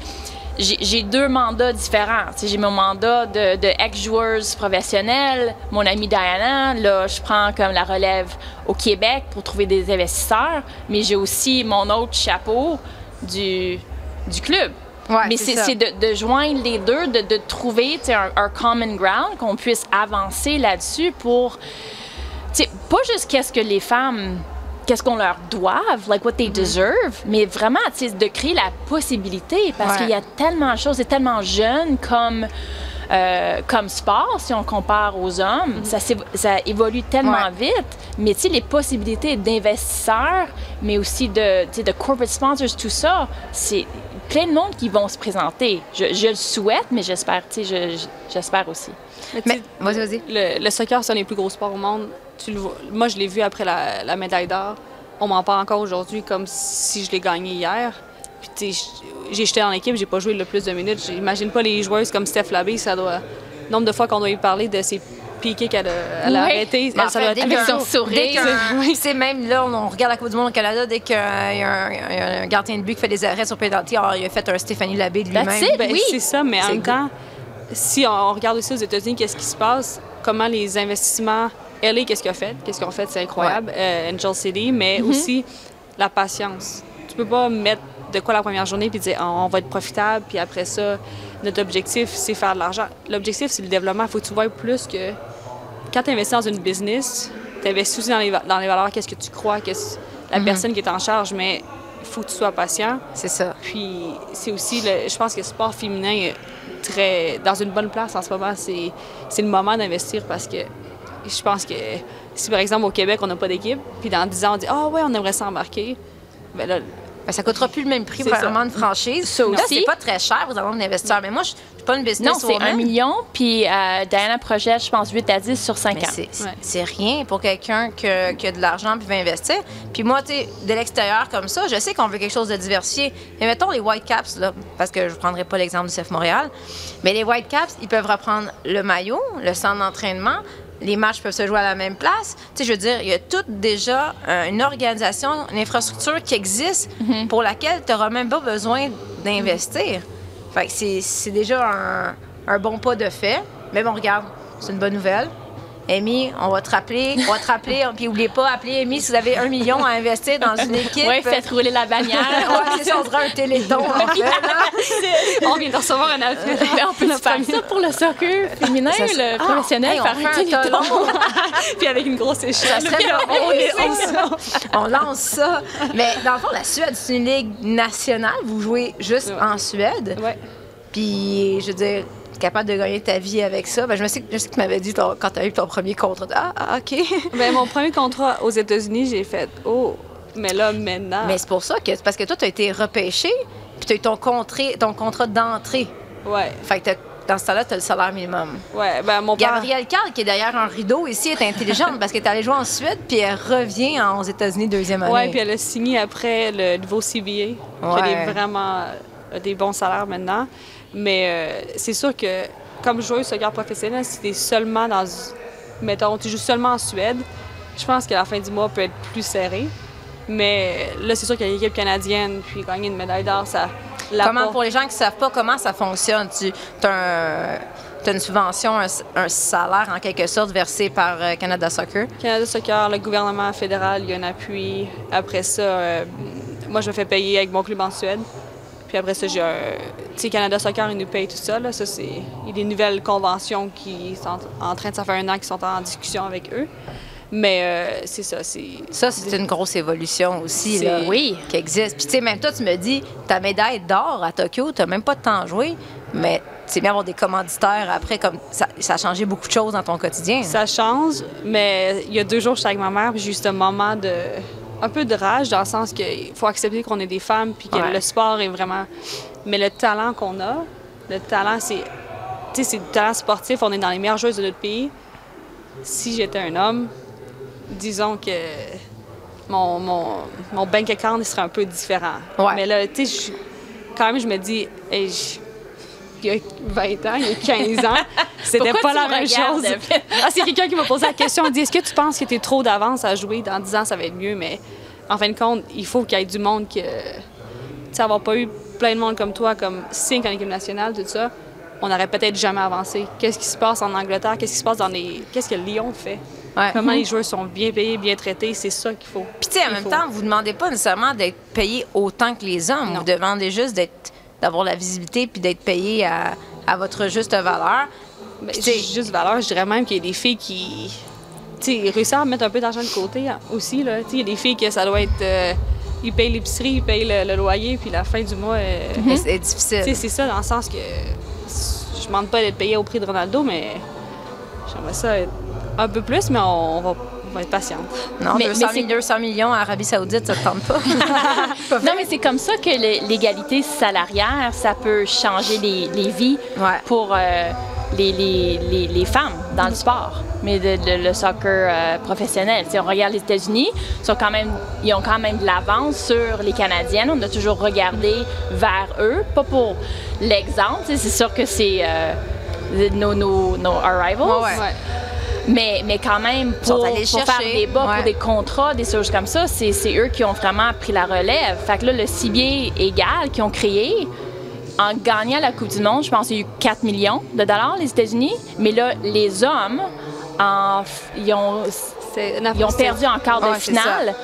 j'ai deux mandats différents. J'ai mon mandat de, de ex-joueuse professionnelle, mon amie Diana. Là, je prends comme la relève au Québec pour trouver des investisseurs, mais j'ai aussi mon autre chapeau du, du club. Ouais, mais c'est de, de joindre les deux, de, de trouver un, un common ground, qu'on puisse avancer là-dessus pour pas juste qu'est-ce que les femmes, qu'est-ce qu'on leur doive, like what Mm-hmm. they deserve, mais vraiment, tu sais, de créer la possibilité parce Ouais. qu'il y a tellement de choses, c'est tellement jeune comme. euh, comme sport, si on compare aux hommes, ça, s'évo- ça évolue tellement Mm-hmm. Ouais. vite. Mais tu sais, les possibilités d'investisseurs, mais aussi de, de corporate sponsors, tout ça, c'est plein de monde qui vont se présenter. Je, je le souhaite, mais j'espère, tu sais, je- je- j'espère aussi. Mais Mais, vas-y, vas-y. le, le soccer, c'est un des plus gros sports au monde. Tu le vois- Moi, je l'ai vu après la, la médaille d'or. On m'en parle encore aujourd'hui comme si je l'ai gagné hier. Puis, j'ai jeté dans l'équipe, j'ai pas joué le plus de minutes. J'imagine pas les joueuses comme Steph Labé, ça doit. Le nombre de fois qu'on doit y parler de ses piquets qu'elle a, a Oui. arrêté, Mais en ça fait, doit être son sourire. sais, même là, on, on regarde la Coupe du Monde au Canada, dès qu'il y a un, y a a gardien de but qui fait des arrêts sur penalty, alors, il a fait un Stéphanie Labbé de lui-même. Ben, Oui. C'est ça, mais en C'est même temps, si on regarde aussi aux États-Unis, qu'est-ce qui se passe, comment les investissements, LA, qu'est-ce qu'ils ont fait? Qu'est-ce qu'ils ont fait? C'est incroyable. Euh, Angel City, mais Mm-hmm. aussi la patience. Tu peux pas mettre de quoi la première journée puis dire on va être profitable, puis après ça, notre objectif, c'est faire de l'argent. L'objectif, c'est le développement. Il faut que tu vois plus que quand tu investis dans une business, tu investis aussi dans les, va- dans les valeurs, qu'est-ce que tu crois, qu'est-ce la Mm-hmm. personne qui est en charge, mais il faut que tu sois patient. C'est ça. Puis c'est aussi, le, je pense que le sport féminin est très dans une bonne place en ce moment. C'est le moment d'investir parce que je pense que si par exemple au Québec on n'a pas d'équipe, puis dans 10 ans on dit ah ouais on aimerait s'embarquer, ben là Ben, ça coûtera plus le même prix C'est vraiment ça. une franchise. Ça Là, aussi. c'est pas très cher, vous avez un investisseur. Mais moi, je je suis pas une business Non, c'est un million, puis euh, Diana projette, je pense, 8 à 10 sur 5 Mais ans. c'est- c'est Ouais. c'est rien pour quelqu'un qui, a- qui a de l'argent puis veut investir. Puis moi, tu sais, de l'extérieur comme ça, je sais qu'on veut quelque chose de diversifié. Mais mettons les Whitecaps, là, parce que je ne prendrai pas l'exemple du CF Montréal, mais les Whitecaps, ils peuvent reprendre le maillot, le centre d'entraînement. Les matchs peuvent se jouer à la même place. Tu sais, je veux dire, il y a tout déjà euh, une organisation, une infrastructure qui existe pour laquelle tu n'auras même pas besoin d'investir. Fait que c'est c'est déjà un, un bon pas de fait. Mais bon, regarde, c'est une bonne nouvelle. Amy, on va te rappeler, on va te rappeler, puis n'oubliez pas, appelez Amy si vous avez un million à investir dans une équipe. Oui, faites rouler la bannière. ouais, c'est ça, on un téléthon, en fait, là. On vient de recevoir un appel. Mais on peut faire ça pour le soccer féminin, Ça serait- le Ah, professionnel, hey, on faire fait un téléthon. Puis avec une grosse échelle. Ça serait on- on est- on- on lance ça. Mais dans le fond, la Suède, c'est une ligue nationale. Vous jouez juste Ouais. en Suède. Ouais. Puis, je veux dire, capable de gagner ta vie avec ça? Ben, je, me sais, je sais que tu m'avais dit ton- quand tu as eu ton premier contrat. Ah, ah, OK. Ben, mon premier contrat aux États-Unis, j'ai fait Oh, mais là, maintenant. Mais c'est pour ça que, c'est parce que toi, tu as été repêché, puis tu as eu ton, contré- ton contrat d'entrée. Ouais, Fait que t'as- dans ce temps-là, tu as le salaire minimum. ouais. Ben, mon père. Gabrielle Carl, qui est derrière un rideau ici, est intelligente parce qu'elle est allée jouer en Suède, puis elle revient en- aux États-Unis deuxième année. Ouais, puis elle a signé après le nouveau CBA, Ouais. des, vraiment euh, des bons salaires maintenant. Mais euh, c'est sûr que comme joueuse soccer professionnel, si tu es seulement dans. Mettons, tu joues seulement en Suède, je pense que la fin du mois peut être plus serrée. Mais là, c'est sûr que l'équipe canadienne, puis gagner une médaille d'or, ça. Comment, pour les gens qui ne savent pas comment ça fonctionne, tu as, une subvention, un, un salaire en quelque sorte versé par euh, Canada Soccer? Canada Soccer, le gouvernement fédéral, il y a un appui. Après ça, euh, moi, je me fais payer avec mon club en Suède. Puis après ça, j'ai un... Tu sais, Canada Soccer, ils nous payent tout ça. Là. Ça, c'est... Il y a des nouvelles conventions qui sont en train de... Ça fait un an qu'ils sont en discussion avec eux. Mais euh, c'est ça, c'est... Ça, c'est une grosse évolution aussi, là, Oui. qui existe. Puis, tu sais, même toi, tu me dis, ta médaille d'or à Tokyo, tu n'as même pas de temps à jouer, mais c'est bien avoir des commanditaires après, comme ça, ça a changé beaucoup de choses dans ton quotidien. Ça change, mais il y a deux jours, j'étais avec ma mère, puis j'ai eu ce moment de... Un peu de rage, dans le sens qu'il faut accepter qu'on est des femmes, puis que Ouais. le sport est vraiment... Mais le talent qu'on a, le talent, c'est... Tu sais, c'est du talent sportif, on est dans les meilleures joueuses de notre pays. Si j'étais un homme, disons que mon, mon, mon bank account serait un peu différent. Ouais. Mais là, tu sais, quand même, je me dis, hey, il y a 20 ans, il y a 15 ans, c'était pas tu la me même chose. Ah, c'est quelqu'un qui m'a posé la question, il dit, est-ce que tu penses que tu es trop d'avance à jouer? Dans 10 ans, ça va être mieux, mais en fin de compte, il faut qu'il y ait du monde que... Tu sais, avoir pas eu plein de monde comme toi, comme Sync en équipe nationale, tout ça, on n'aurait peut-être jamais avancé. Qu'est-ce qui se passe en Angleterre? Qu'est-ce qui se passe dans les... Qu'est-ce que Lyon fait? Ouais. Comment les joueurs sont bien payés, bien traités, c'est ça qu'il faut. Puis, tu sais, en même faut. temps, vous ne demandez pas nécessairement d'être payé autant que les hommes. Non. Vous demandez juste d'être, d'avoir la visibilité puis d'être payé à, à votre juste valeur. Ben, juste valeur, je dirais même qu'il y a des filles qui. Réussissent à mettre un peu d'argent de côté hein, aussi. là. Il y a des filles que ça doit être. euh, ils payent l'épicerie, ils payent le, le loyer, puis la fin du mois. euh, C'est difficile. c'est ça, dans le sens que. Je demande pas d'être payé au prix de Ronaldo, mais. J'aimerais ça être un peu plus, mais on, on va, va être patiente. Non, Mais- 200, mais c'est- 200 millions à Arabie Saoudite, ça te tente pas? Non, mais c'est comme ça que l'égalité salariale, ça peut changer les, les vies Ouais. pour euh, les, les- les- les femmes dans le sport, mais de, de- le soccer euh, professionnel. Si on regarde les États-Unis, ils, sont quand même, ils ont quand même de l'avance sur les Canadiennes. On a toujours regardé vers eux, pas pour l'exemple. C'est sûr que c'est euh, nos, nos, nos our rivals. Ouais, ouais. Mais, mais quand même, pour, pour faire des bas, ouais. pour des contrats, des choses comme ça, c'est c'est eux qui ont vraiment pris la relève. Fait que là, le CBA égal qu'ils ont créé, en gagnant la Coupe du Monde, je pense qu'il y a eu 4 millions de dollars, les États-Unis. Mais là, les hommes, en, ils ont, ils ont perdu en quart de Ouais, finale.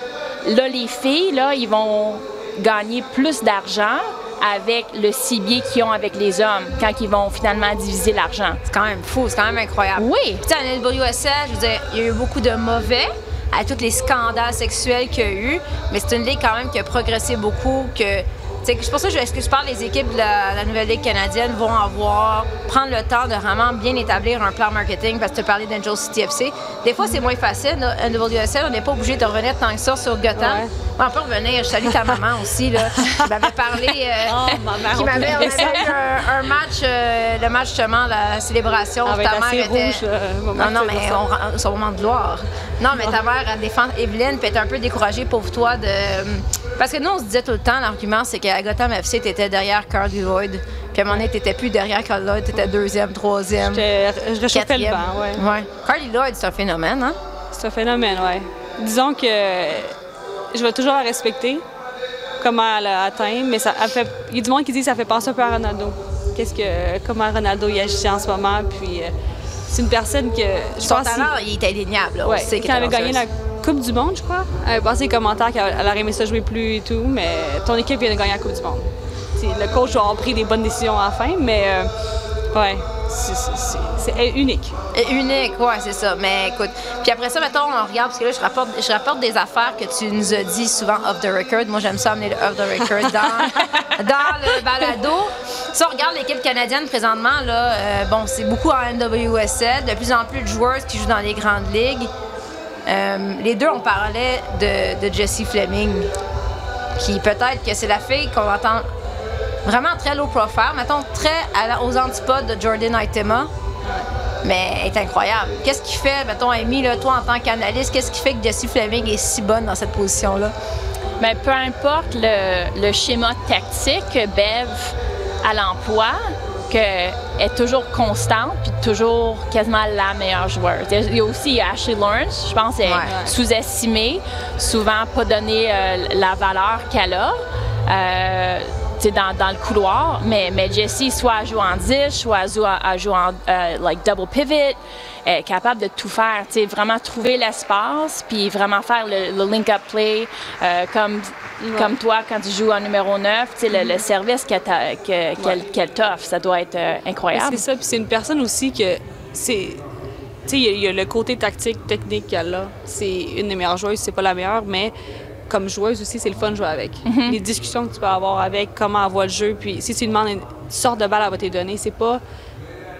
Là, les filles, là, ils vont gagner plus d'argent avec le CBA qu'ils ont avec les hommes quand ils vont finalement diviser l'argent. C'est quand même fou, c'est quand même incroyable. Oui. Tu sais, en NWSL, je veux dire, il y a eu beaucoup de mauvais à tous les scandales sexuels qu'il y a eu, mais c'est une ligue quand même qui a progressé beaucoup, que c'est pour ça que je, est-ce que je parle les équipes de la, la nouvelle ligue canadienne vont avoir prendre le temps de vraiment bien établir un plan marketing parce que tu parlé d'Angel City FC. Des fois c'est moins facile. NWSL, on n'est pas obligé de revenir tant que ça sur Gotham. Ouais. On peut revenir. Je salue ta maman aussi là. qui m'avait parlé. euh, Oh, qui m'avait peut on avait eu un, un match, euh, le match justement, la célébration. Va ta mère était. rouge, euh, non, non, mais on, son moment de gloire. Non, mais ta mère, elle défend Evelyne, puis elle était un peu découragée pour toi de. Parce que nous, on se disait tout le temps, l'argument, c'est qu'à Gotham FC, t'étais derrière Carl Lloyd. Puis à un moment donné, t'étais plus derrière Carl Lloyd, t'étais deuxième, troisième. Je, réchauffais le banc. Ouais. Carly Lloyd, c'est un phénomène, hein? C'est un phénomène, ouais. Disons que je vais toujours la respecter, comment elle a atteint, mais ça elle fait. Il y a du monde qui dit que ça fait penser un peu à Ronaldo. Qu'est-ce que. Comment Ronaldo y agit en ce moment, puis. euh, c'est une personne que je Son pense talent, il est indéniable. Ouais, quand elle avait gagné la. Coupe du Monde, je crois, elle avait passé les commentaires qu'elle elle aurait aimé ça jouer plus et tout, mais ton équipe vient de gagner la Coupe du Monde. T'sais, le coach avoir pris des bonnes décisions à la fin, mais euh, ouais, c'est- unique. Unique, ouais, c'est ça. Mais écoute, puis après ça, mettons, on regarde, parce que là, je rapporte, je rapporte des affaires que tu nous as dit souvent off the record. Moi, j'aime ça amener le off the record dans, dans le balado. Si on regarde l'équipe canadienne présentement, là, euh, bon, c'est beaucoup en NWSL, de plus en plus de joueurs qui jouent dans les grandes ligues. Euh, les deux, on parlait de, Jessie Fleming, qui peut-être que c'est la fille qu'on entend vraiment très low profile, mettons très aux antipodes de Jordan Aitema. Mais elle est incroyable. Qu'est-ce qui fait, mettons, Amy, là, toi en tant qu'analyste, qu'est-ce qui fait que Jessie Fleming est si bonne dans cette position-là? Mais peu importe le, le schéma tactique que Bev à l'emploi, qu'elle est toujours constante puis toujours quasiment la meilleure joueuse. Il y a aussi Ashley Lawrence, je pense, elle est Ouais. sous-estimée, souvent pas donnée euh, la valeur qu'elle a. Euh, dans, dans le couloir, mais, mais Jessie, soit elle joue en 10, soit elle joue, en euh, like double pivot, elle est capable de tout faire, vraiment trouver l'espace, puis vraiment faire le, le link-up play, euh, comme, comme toi quand tu joues en numéro 9, tu sais, le, le service qu'elle t'offre, ça doit être euh, incroyable. C'est ça, puis c'est une personne aussi que c'est. Y il y, a le côté tactique, technique qu'elle a. C'est une des meilleures joueuses, c'est pas la meilleure, mais comme joueuse aussi, c'est le fun de jouer avec. Les discussions que tu peux avoir avec, comment elle voit le jeu, puis si tu lui demandes une sorte de balle, elle va te donner. C'est pas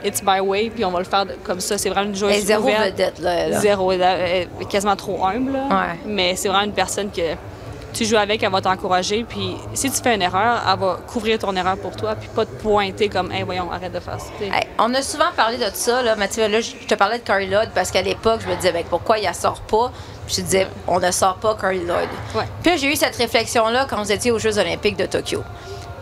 it's my way, puis on va le faire comme ça. C'est vraiment une joueuse Elle est zéro ouverte. vedette, là. Zéro. Elle est quasiment trop humble, là. Ouais. Mais c'est vraiment une personne que tu joues avec, elle va t'encourager. Puis si tu fais une erreur, elle va couvrir ton erreur pour toi, puis pas te pointer comme, hey, voyons, arrête de faire ça. Hey, on a souvent parlé de ça, là, vois, là, je te parlais de Carly Lloyd parce qu'à l'époque, je me disais, ben, pourquoi il ne sort pas? Puis je disais, on ne sort pas Carly Lloyd. Ouais. Puis j'ai eu cette réflexion-là quand vous étiez aux Jeux Olympiques de Tokyo.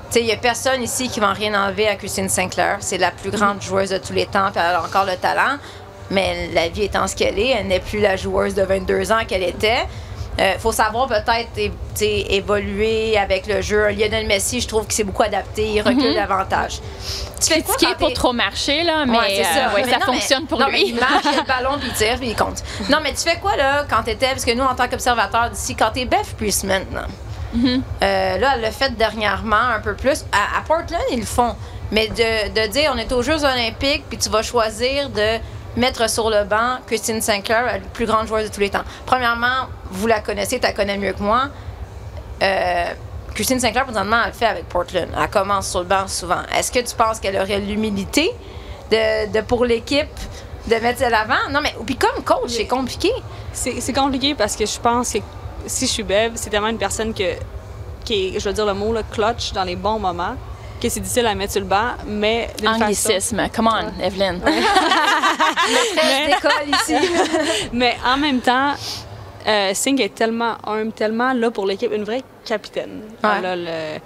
Tu sais, il n'y a personne ici qui va rien enlever à Christine Sinclair. C'est la plus grande joueuse de tous les temps, puis elle a encore le talent. Mais la vie étant ce qu'elle est, elle n'est plus la joueuse de 22 ans qu'elle était. Il faut savoir peut-être évoluer avec le jeu. Lionel Messi, je trouve qu'il s'est beaucoup adapté, il recule davantage. Tu fais quoi pour trop marcher, là, mais Ouais, ça. euh, ouais, Mais ça non, mais- fonctionne pour non, mais lui. il marche, il a le ballon, puis il tire, puis il compte. Non, mais tu fais quoi, là, quand t'étais... Parce que nous, en tant qu'observateurs d'ici, quand t'es Beth Priest maintenant, Mm-hmm. euh, là, elle l'a fait dernièrement un peu plus. À, à Portland, ils le font. Mais de, de dire, on est aux Jeux olympiques, puis tu vas choisir de mettre sur le banc Christine Sinclair, la plus grande joueuse de tous les temps. Premièrement, vous la connaissez, tu la connais mieux que moi. Euh, Christine Sinclair, présentement, elle le fait avec Portland. Elle commence sur le banc souvent. Est-ce que tu penses qu'elle aurait l'humilité de, de- pour l'équipe de mettre ça l'avant? Non, mais puis comme coach, c'est compliqué. C'est compliqué parce que je pense que si je suis Bev, c'est tellement une personne que, qui est, je veux dire le mot, là, clutch dans les bons moments, que c'est difficile à mettre sur le banc, mais d'une façon. Anglicisme. Come on, Evelyn. Maîtresse d'école ici. Mais en même temps, euh, Singh est tellement humble, tellement là pour l'équipe, une vraie capitaine. Ouais. Elle, a le,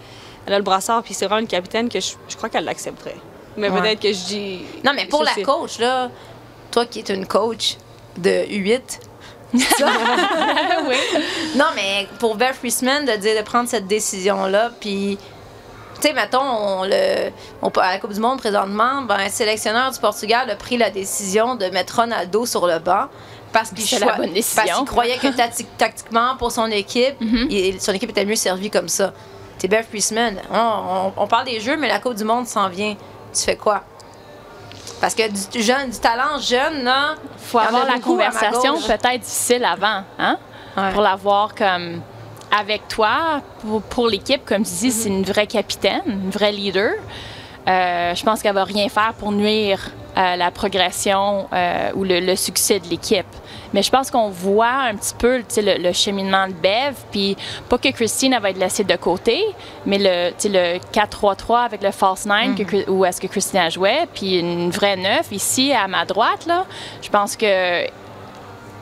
elle a le brassard, puis c'est vraiment une capitaine que je, je crois qu'elle l'accepterait. Mais Ouais. peut-être que je dis. Non, mais pour ça, la coach, là, toi qui es une coach de U8, c'est ça? oui. Non, mais pour Beth Friesman, de dire de prendre cette décision-là, puis. Tu sais, mettons, on le, on, à la Coupe du Monde présentement, ben, un sélectionneur du Portugal a pris la décision de mettre Ronaldo sur le banc parce qu'il qu'il croyait que tacti- tactiquement, pour son équipe, il- son équipe était mieux servie comme ça. Tu Beth Friesman, on, on- on parle des jeux, mais la Coupe du Monde s'en vient. Tu fais quoi? Parce que du, jeune, du talent jeune, faut il a avoir la conversation peut-être difficile avant, hein? Ouais. Pour l'avoir comme avec toi, pour, pour l'équipe, comme tu dis, c'est une vraie capitaine, une vraie leader. Euh, je pense qu'elle va rien faire pour nuire à la progression euh, ou le, le succès de l'équipe. Mais je pense qu'on voit un petit peu le, le cheminement de Bev, puis pas que Christine elle va être laissée de côté, mais le, le 4-3-3 avec le false nine, que Chris- où est-ce que Christine a joué, puis une vraie neuf ici à ma droite, là, je pense que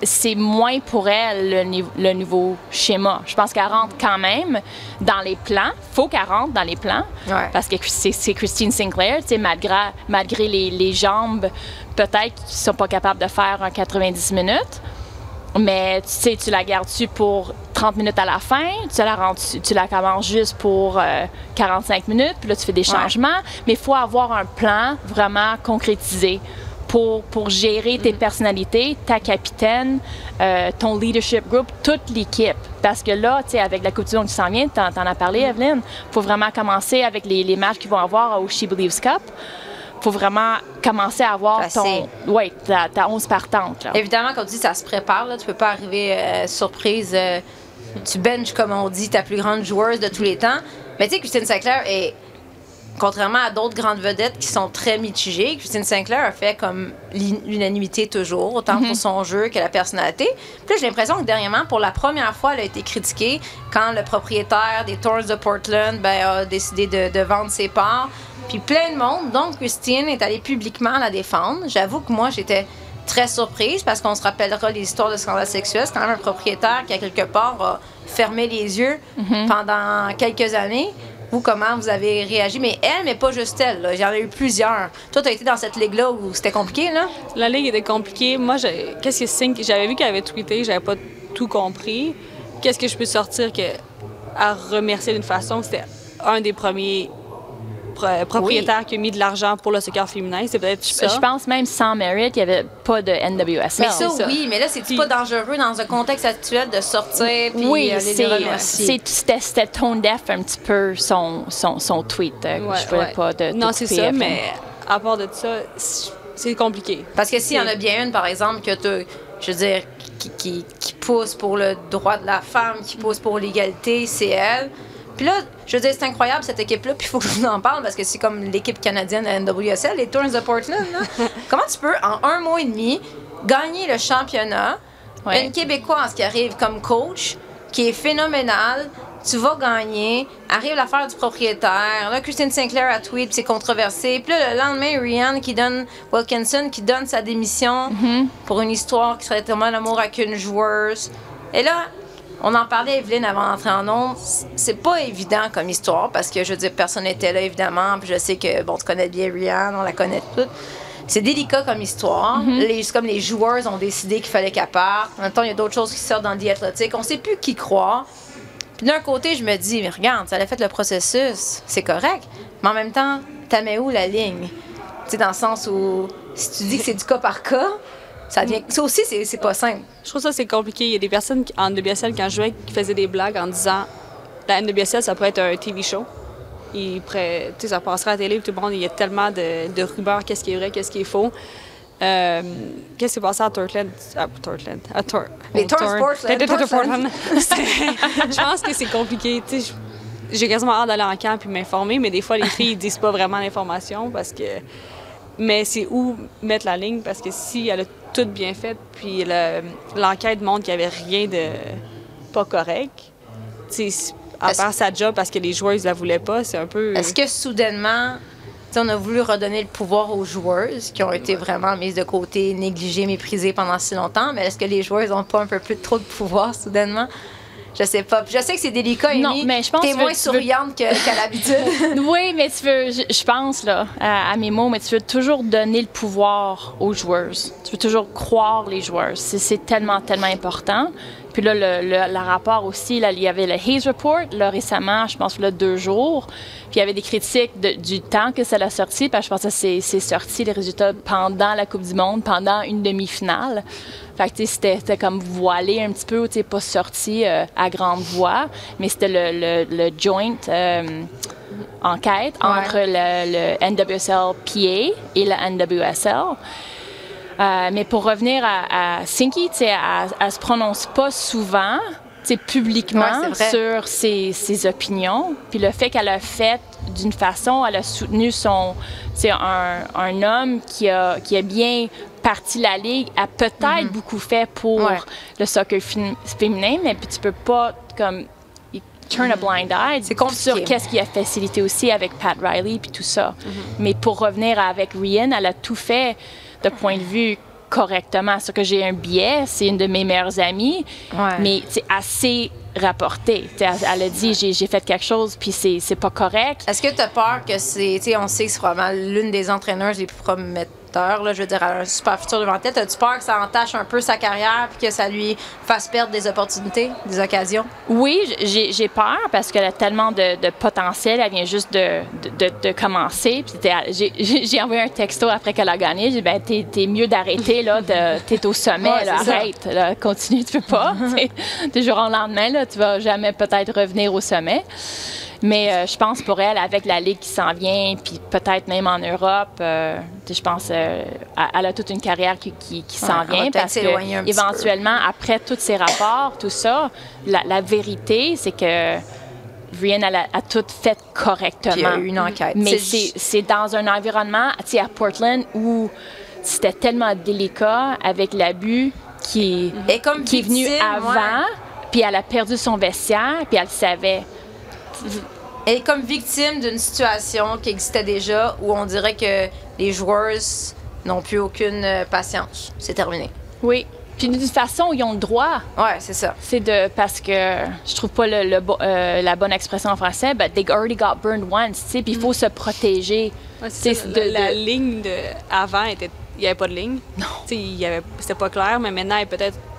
c'est moins pour elle le, niveau- le nouveau schéma. Je pense qu'elle rentre quand même dans les plans. faut qu'elle rentre dans les plans. Ouais. Parce que c'est Christine Sinclair, malgré, malgré les, les jambes, peut-être qu'ils sont pas capables de faire un 90 minutes. Mais tu sais, tu la gardes-tu pour 30 minutes à la fin, tu la, rends tu la commences juste pour euh, 45 minutes, puis là tu fais des changements. Mais il faut avoir un plan vraiment concrétisé pour, pour gérer tes personnalités, ta capitaine, euh, ton leadership group, toute l'équipe. Parce que là, tu sais, avec la Coupe du Monde qui s'en vient, tu en, as parlé, Evelyne, il faut vraiment commencer avec les, les matchs qu'ils vont avoir au She Believes Cup. faut vraiment commencer à avoir ton, ouais, ta, ta 11 partante. Là. Évidemment, quand tu dis ça se prépare, là, tu peux pas arriver euh, surprise. euh, tu benches, comme on dit, ta plus grande joueuse de tous les temps. Mais tu sais, Christine Sinclair est. Contrairement à d'autres grandes vedettes qui sont très mitigées, Christine Sinclair a fait comme l'unanimité toujours, autant pour son jeu que la personnalité. Puis j'ai l'impression que dernièrement, pour la première fois, elle a été critiquée quand le propriétaire des Thorns de Portland ben, a décidé de, de vendre ses parts. Puis plein de monde, donc Christine est allée publiquement la défendre. J'avoue que moi, j'étais très surprise parce qu'on se rappellera les histoires de scandales sexuels. C'est quand même un propriétaire qui, à quelque part, a fermé les yeux pendant quelques années. Vous, comment vous avez réagi? Mais elle, mais pas juste elle. là. J'en ai eu plusieurs. Toi, tu as été dans cette ligue-là où c'était compliqué, là? La ligue était compliquée. Moi, j'ai- qu'est-ce que Sync, j'avais vu qu'elle avait tweeté, j'avais pas tout compris. Qu'est-ce que je peux sortir que à remercier d'une façon, c'était un des premiers pro- propriétaires qui a mis de l'argent pour le soccer féminin, c'est peut-être ça. Je pense même sans mérite, il n'y avait pas de NWSL. Mais ça, ça. oui. Mais là, c'est pas dangereux dans un contexte actuel de sortir puis oui, remercier. c'est- c'était, c'était tone deaf un petit peu son, son, son tweet. euh, Ouais, je voulais ouais. pas de, Non, c'est ça, mais à part de ça, c'est compliqué. Parce que s'il y en a bien une, par exemple, que tu, je veux dire, qui, qui, qui pousse pour le droit de la femme, qui pousse pour l'égalité, c'est elle. Puis là, je veux dire, c'est incroyable cette équipe-là, puis il faut que je vous en parle parce que c'est comme l'équipe canadienne à NWSL, les Tours de Portland. là. Comment tu peux, en un mois et demi, gagner le championnat? Ouais. Une Québécoise qui arrive comme coach, qui est phénoménale, tu vas gagner, arrive l'affaire du propriétaire, là, Christine Sinclair a tweet, c'est controversé, puis là, le lendemain, Rihanna qui donne, Wilkinson qui donne sa démission pour une histoire qui serait tellement l'amour avec une joueuse. Et là, on en parlait, Evelyne, avant d'entrer en ondes. C'est pas évident comme histoire parce que, je veux dire, personne n'était là, évidemment. Puis je sais que, bon, tu connais bien Rihanna, on la connaît toutes. C'est délicat comme histoire. les, c'est comme les joueurs ont décidé qu'il fallait qu'elle parte. En même temps, il y a d'autres choses qui sortent dans le athlétique. On sait plus qui croire. Puis d'un côté, je me dis, mais regarde, ça a fait le processus, c'est correct. Mais en même temps, t'as mets où la ligne? Tu sais, dans le sens où, si tu dis que c'est du cas par cas, ça devient. Ça aussi, c'est, pas simple. Je trouve ça c'est compliqué. Il y a des personnes qui- en NWSL quand je jouais qui faisaient des blagues en disant la NWSL ça pourrait être un TV show. Il pourrait, tu sais, ça passerait à la télé, tout le monde, il y a tellement de, de rumeurs, qu'est-ce qui est vrai, qu'est-ce qui est faux. Euh, qu'est-ce qui s'est passé à Tortland? À Tortland. À Tor- Les au Tor Tor- Sportsland, Tor- Tor- Portland. Portland. C'est- Je pense que c'est compliqué. Tu sais, je- j'ai quasiment hâte d'aller en camp puis m'informer, mais des fois, les filles, ils disent pas vraiment l'information parce que. Mais c'est où mettre la ligne parce que si elle a tout bien fait, puis le- l'enquête montre qu'il n'y avait rien de pas correct, tu sais, à faire sa job parce que les joueurs ne la voulaient pas, c'est un peu. Est-ce que soudainement, on a voulu redonner le pouvoir aux joueuses qui ont été vraiment mises de côté, négligées, méprisées pendant si longtemps, mais est-ce que les joueuses n'ont pas un peu plus trop de pouvoir soudainement? Je sais pas. Je sais que c'est délicat, Non, Amy. mais je pense T'es que moins veux- souriante qu'à l'habitude. Oui, mais tu veux, je, je pense là, à, à mes mots, mais tu veux toujours donner le pouvoir aux joueurs. Tu veux toujours croire les joueurs. C'est, c'est tellement, tellement important. Puis là, le, le- le rapport aussi, là, il y avait le Hayes Report, là, récemment, je pense, là, deux jours. Puis il y avait des critiques de- du temps que ça l'a sorti. Puis je pense que c'est, c'est sorti, les résultats, pendant la Coupe du Monde, pendant une demi-finale. Fait que, c'était, c'était comme voilé un petit peu, tu sais, pas sorti euh, à grande voix. Mais c'était le, le, le joint... euh, enquête entre le, le NWSL-PA et le NWSL. Euh, mais pour revenir à, à Sinky, tu sais, elle, elle se prononce pas souvent, tu sais, publiquement Ouais, sur ses, ses opinions. Puis le fait qu'elle a fait d'une façon, elle a soutenu son, tu sais, un, un homme qui a, qui a bien parti la ligue, a peut-être beaucoup fait pour. Ouais. le soccer fém- féminin, mais puis tu peux pas comme turn a blind eye C'est sur qu'est-ce qui a facilité aussi avec Pat Riley puis tout ça. Mm-hmm. Mais pour revenir avec Rian, elle a tout fait de point de vue correctement. Ce que j'ai un biais, c'est une de mes meilleures amies, Ouais. mais c'est assez rapporté. Elle, a dit j'ai j'ai fait quelque chose puis c'est c'est pas correct. Est-ce que tu as peur que c'est. On sait que c'est probablement l'une des entraîneuses les plus là, je veux dire, elle a un super futur devant elle. As-tu peur que ça entache un peu sa carrière puis que ça lui fasse perdre des opportunités, des occasions? Oui, j'ai peur parce qu'elle a tellement de, de potentiel. Elle vient juste de, de, commencer. J'ai- envoyé un texto après qu'elle a gagné. J'ai dit, ben, t'es mieux d'arrêter, T'es au sommet, Ouais, là. Arrête, là. Continue, tu peux pas. Du jour au lendemain, là, tu vas jamais peut-être revenir au sommet. Mais euh, je pense pour elle, avec la Ligue qui s'en vient, puis peut-être même en Europe, euh, je pense euh, elle- a toute une carrière qui, qui, s'en vient parce que éventuellement, après tous ces rapports, tout ça, la, la vérité, c'est que elle a, a tout fait correctement. Puis il y a eu une enquête. Mais C'est dans un environnement, tu sais, à Portland, où c'était tellement délicat avec l'abus qui, Et comme qui est venu avant, puis elle a perdu son vestiaire, puis elle le savait. Elle est comme victime d'une situation qui existait déjà où on dirait que les joueurs n'ont plus aucune euh, patience. C'est terminé. Oui. Puis d'une façon, ils ont le droit. Ouais, c'est ça. C'est de parce que je trouve pas le, euh, la bonne expression en français, but they already got burned once, tu sais, puis il faut se protéger. Ouais, c'est Tu ça, sais, la, la ligne de avant était il n'y avait pas de ligne. Non. il y avait c'était pas clair mais maintenant elle est peut-être tu sais,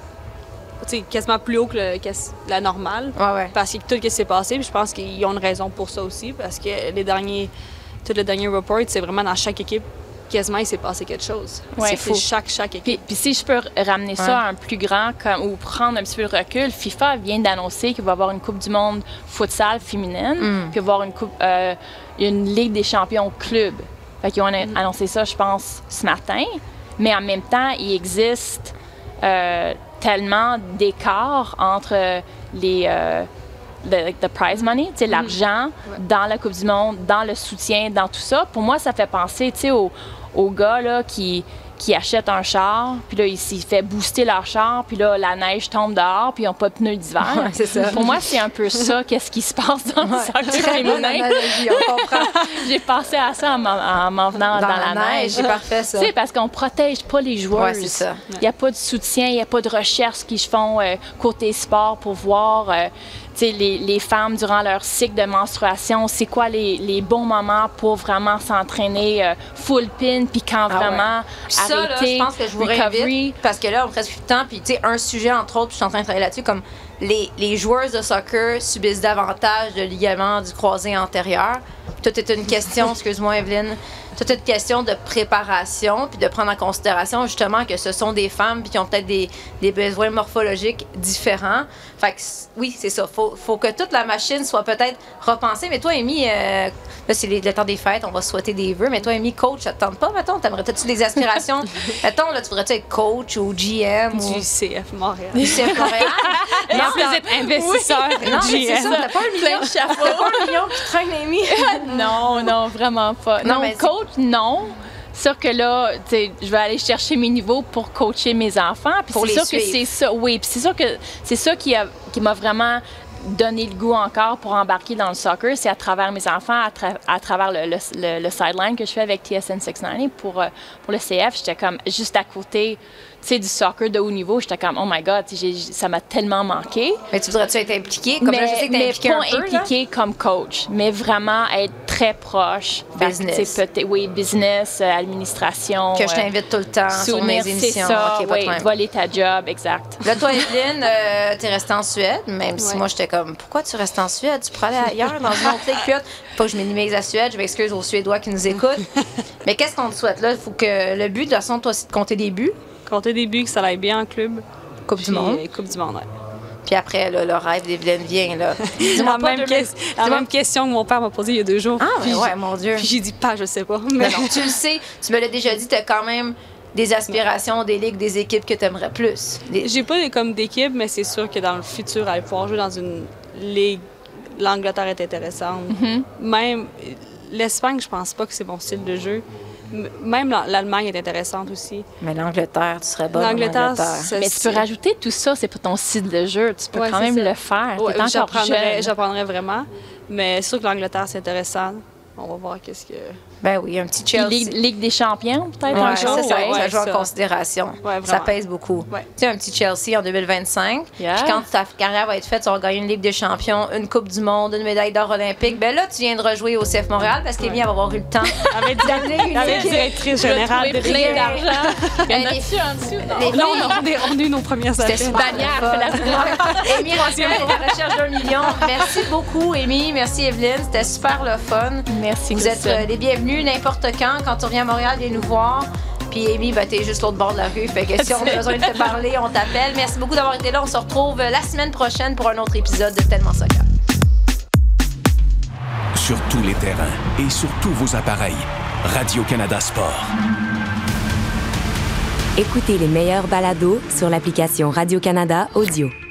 quasiment plus haut que, le- que la normale Ouais, ouais. parce que tout ce qui s'est passé, puis je pense qu'ils ont une raison pour ça aussi parce que les derniers tous les derniers reports, c'est vraiment dans chaque équipe quasiment il s'est passé quelque chose. Ouais, c'est chaque chaque Puis, équipe. puis si je peux ramener ça à un plus grand comme, ou prendre un petit peu de recul, FIFA vient d'annoncer qu'il va y avoir une Coupe du Monde futsal féminine, Mm. puis il va y avoir une, coupe, euh, une Ligue des champions club. Fait qu'ils ont Mm. annoncé ça, je pense, ce matin. Mais en même temps, il existe euh, tellement d'écart entre les. euh, le the prize money, sais, l'argent dans la Coupe du Monde, dans le soutien, dans tout ça. Pour moi, ça fait penser, tu sais, aux, aux gars là, qui, qui achètent un char, puis là, ils s'y fait booster leur char, puis là, la neige tombe dehors, puis ils n'ont pas de pneus d'hiver. Ouais, c'est ça. Pour moi, c'est un peu ça, qu'est-ce qui se passe dans le soccer Très bonne féminin. analogie, on comprend. J'ai pensé à ça en m'en- en m'en venant dans, la, neige. c'est parfait ça. Tu sais, parce qu'on protège pas les joueurs. Ouais, c'est ça. Il n'y a pas de soutien, il n'y a pas de recherche qu'ils font euh, côté sport pour voir euh, les, les femmes durant leur cycle de menstruation, c'est quoi les, les bons moments pour vraiment s'entraîner euh, full pin, puis quand Ah ouais. vraiment Puis ça, là, arrêter, je pense que je vous réinvite parce que là, on reste plus de temps. Puis, tu sais, un sujet, entre autres, puis je suis en train de travailler là-dessus, comme les, les joueurs de soccer subissent davantage de ligaments du croisé antérieur. Tout est une question, excuse-moi, Evelyne, tout est une question de préparation, puis de prendre en considération justement que ce sont des femmes puis qui ont peut-être des, des besoins morphologiques différents. Fait que, oui, c'est ça. Faut, faut que toute la machine soit peut-être repensée. Mais toi, Amy, euh, là, c'est le temps des fêtes, on va souhaiter des vœux. Mais toi, Amy, coach, ça te tente pas, mettons? T'aimerais-tu des aspirations? mettons, là, tu voudrais-tu être coach ou GM ou Du CF Montréal. du CF Montréal? plus d'être investisseur, Non, mais c'est ça, t'as pas un million. T'as pas un million qui traîne, Amy. Non, non, vraiment pas. Non, c'est- coach, non. Sûr que là, je vais aller chercher mes niveaux pour coacher mes enfants. Puis c'est sûr que c'est ça. Oui, puis c'est sûr que c'est ça qui m'a vraiment donné le goût encore pour embarquer dans le soccer, c'est à travers mes enfants, à, tra- à travers le, le- le- le sideline que je fais avec TSN 690 pour, euh, pour le CF. J'étais comme juste à côté, sais, du soccer de haut niveau. J'étais comme, oh my God, ça m'a tellement manqué. Mais tu voudrais-tu être impliqué? Comme mais, là, je sais que mais impliqué pas un peu, là. impliqué comme coach, mais vraiment être très proche. Que, Business. oui, business, euh, administration. Que je euh, t'invite tout le temps sur mes émissions. ça, Ok, pas de oui, problème. voler ta job, exact. Là, toi, Evelyne, euh, t'es restée en Suède, même si moi, j'étais comme, pourquoi tu restes en Suède? Tu pourrais aller ailleurs, dans une autre là, Pas que je minimise la Suède, je m'excuse aux Suédois qui nous écoutent. Mais qu'est-ce qu'on te souhaite là? Il faut que le but, de toute façon, toi, c'est de compter des buts. Buts, que ça aille bien en club. Coupe du monde. euh, Coupe du monde, ouais. Puis après, là, le rêve d'Evelyne vient, là. La, même, 2000 ques- la dis-moi- même question que mon père m'a posée il y a deux jours. Ah, Puis ouais, mon Dieu. Puis j'ai dit pas, je sais pas. Mais Mais non, tu le sais, tu me l'as déjà dit, t'as quand même des aspirations, des ligues, des équipes que t'aimerais plus. Des- J'ai pas comme d'équipe, mais c'est sûr que dans le futur, aller pouvoir jouer dans une ligue, l'Angleterre est intéressante. Mm-hmm. Même l'Espagne, je pense pas que c'est mon style de jeu. Même l'A- l'Allemagne est intéressante aussi. Mais l'Angleterre, tu serais bonne L'Angleterre, Mais tu peux rajouter tout ça, c'est pas ton style de jeu. Tu peux Ouais, quand même ça. le faire. Ouais, j'apprendrais vraiment. Mais c'est sûr que l'Angleterre, c'est intéressant. on va voir qu'est-ce que. Ben oui, un petit Chelsea. Ligue, Ligue des champions, peut-être Ouais, un ça, jour. ça, ouais. ça joue en considération. Ouais, ça pèse beaucoup. Ouais. Tu sais, un petit Chelsea en 2025. Yeah. Puis quand ta carrière va être faite, tu vas gagner une Ligue des champions, une Coupe du Monde, une médaille d'or olympique. Ben là, tu viendras jouer au CF Montréal parce qu'Émilie va avoir eu le temps Avec d'amener une directrice générale de plein d'argent. Il y en Les- a-tu en dessous? Non. Là, on a, eu nos premières C'était affaires. Bannière, fun. fais la Amy Raphaël pour la recherche d'un million. Merci beaucoup, Amy. Merci, Evelyne. C'était super le fun. Merci, Vous êtes euh, les bienvenus n'importe quand. Quand tu reviens à Montréal, viens nous voir. Puis Amy, ben, t'es juste l'autre bord de la rue. Fait que si on a besoin de te parler, on t'appelle. Merci beaucoup d'avoir été là. On se retrouve la semaine prochaine pour un autre épisode de Tellement Soccer. Sur tous les terrains et sur tous vos appareils. Radio-Canada Sport. Écoutez les meilleurs balados sur l'application Radio-Canada Audio.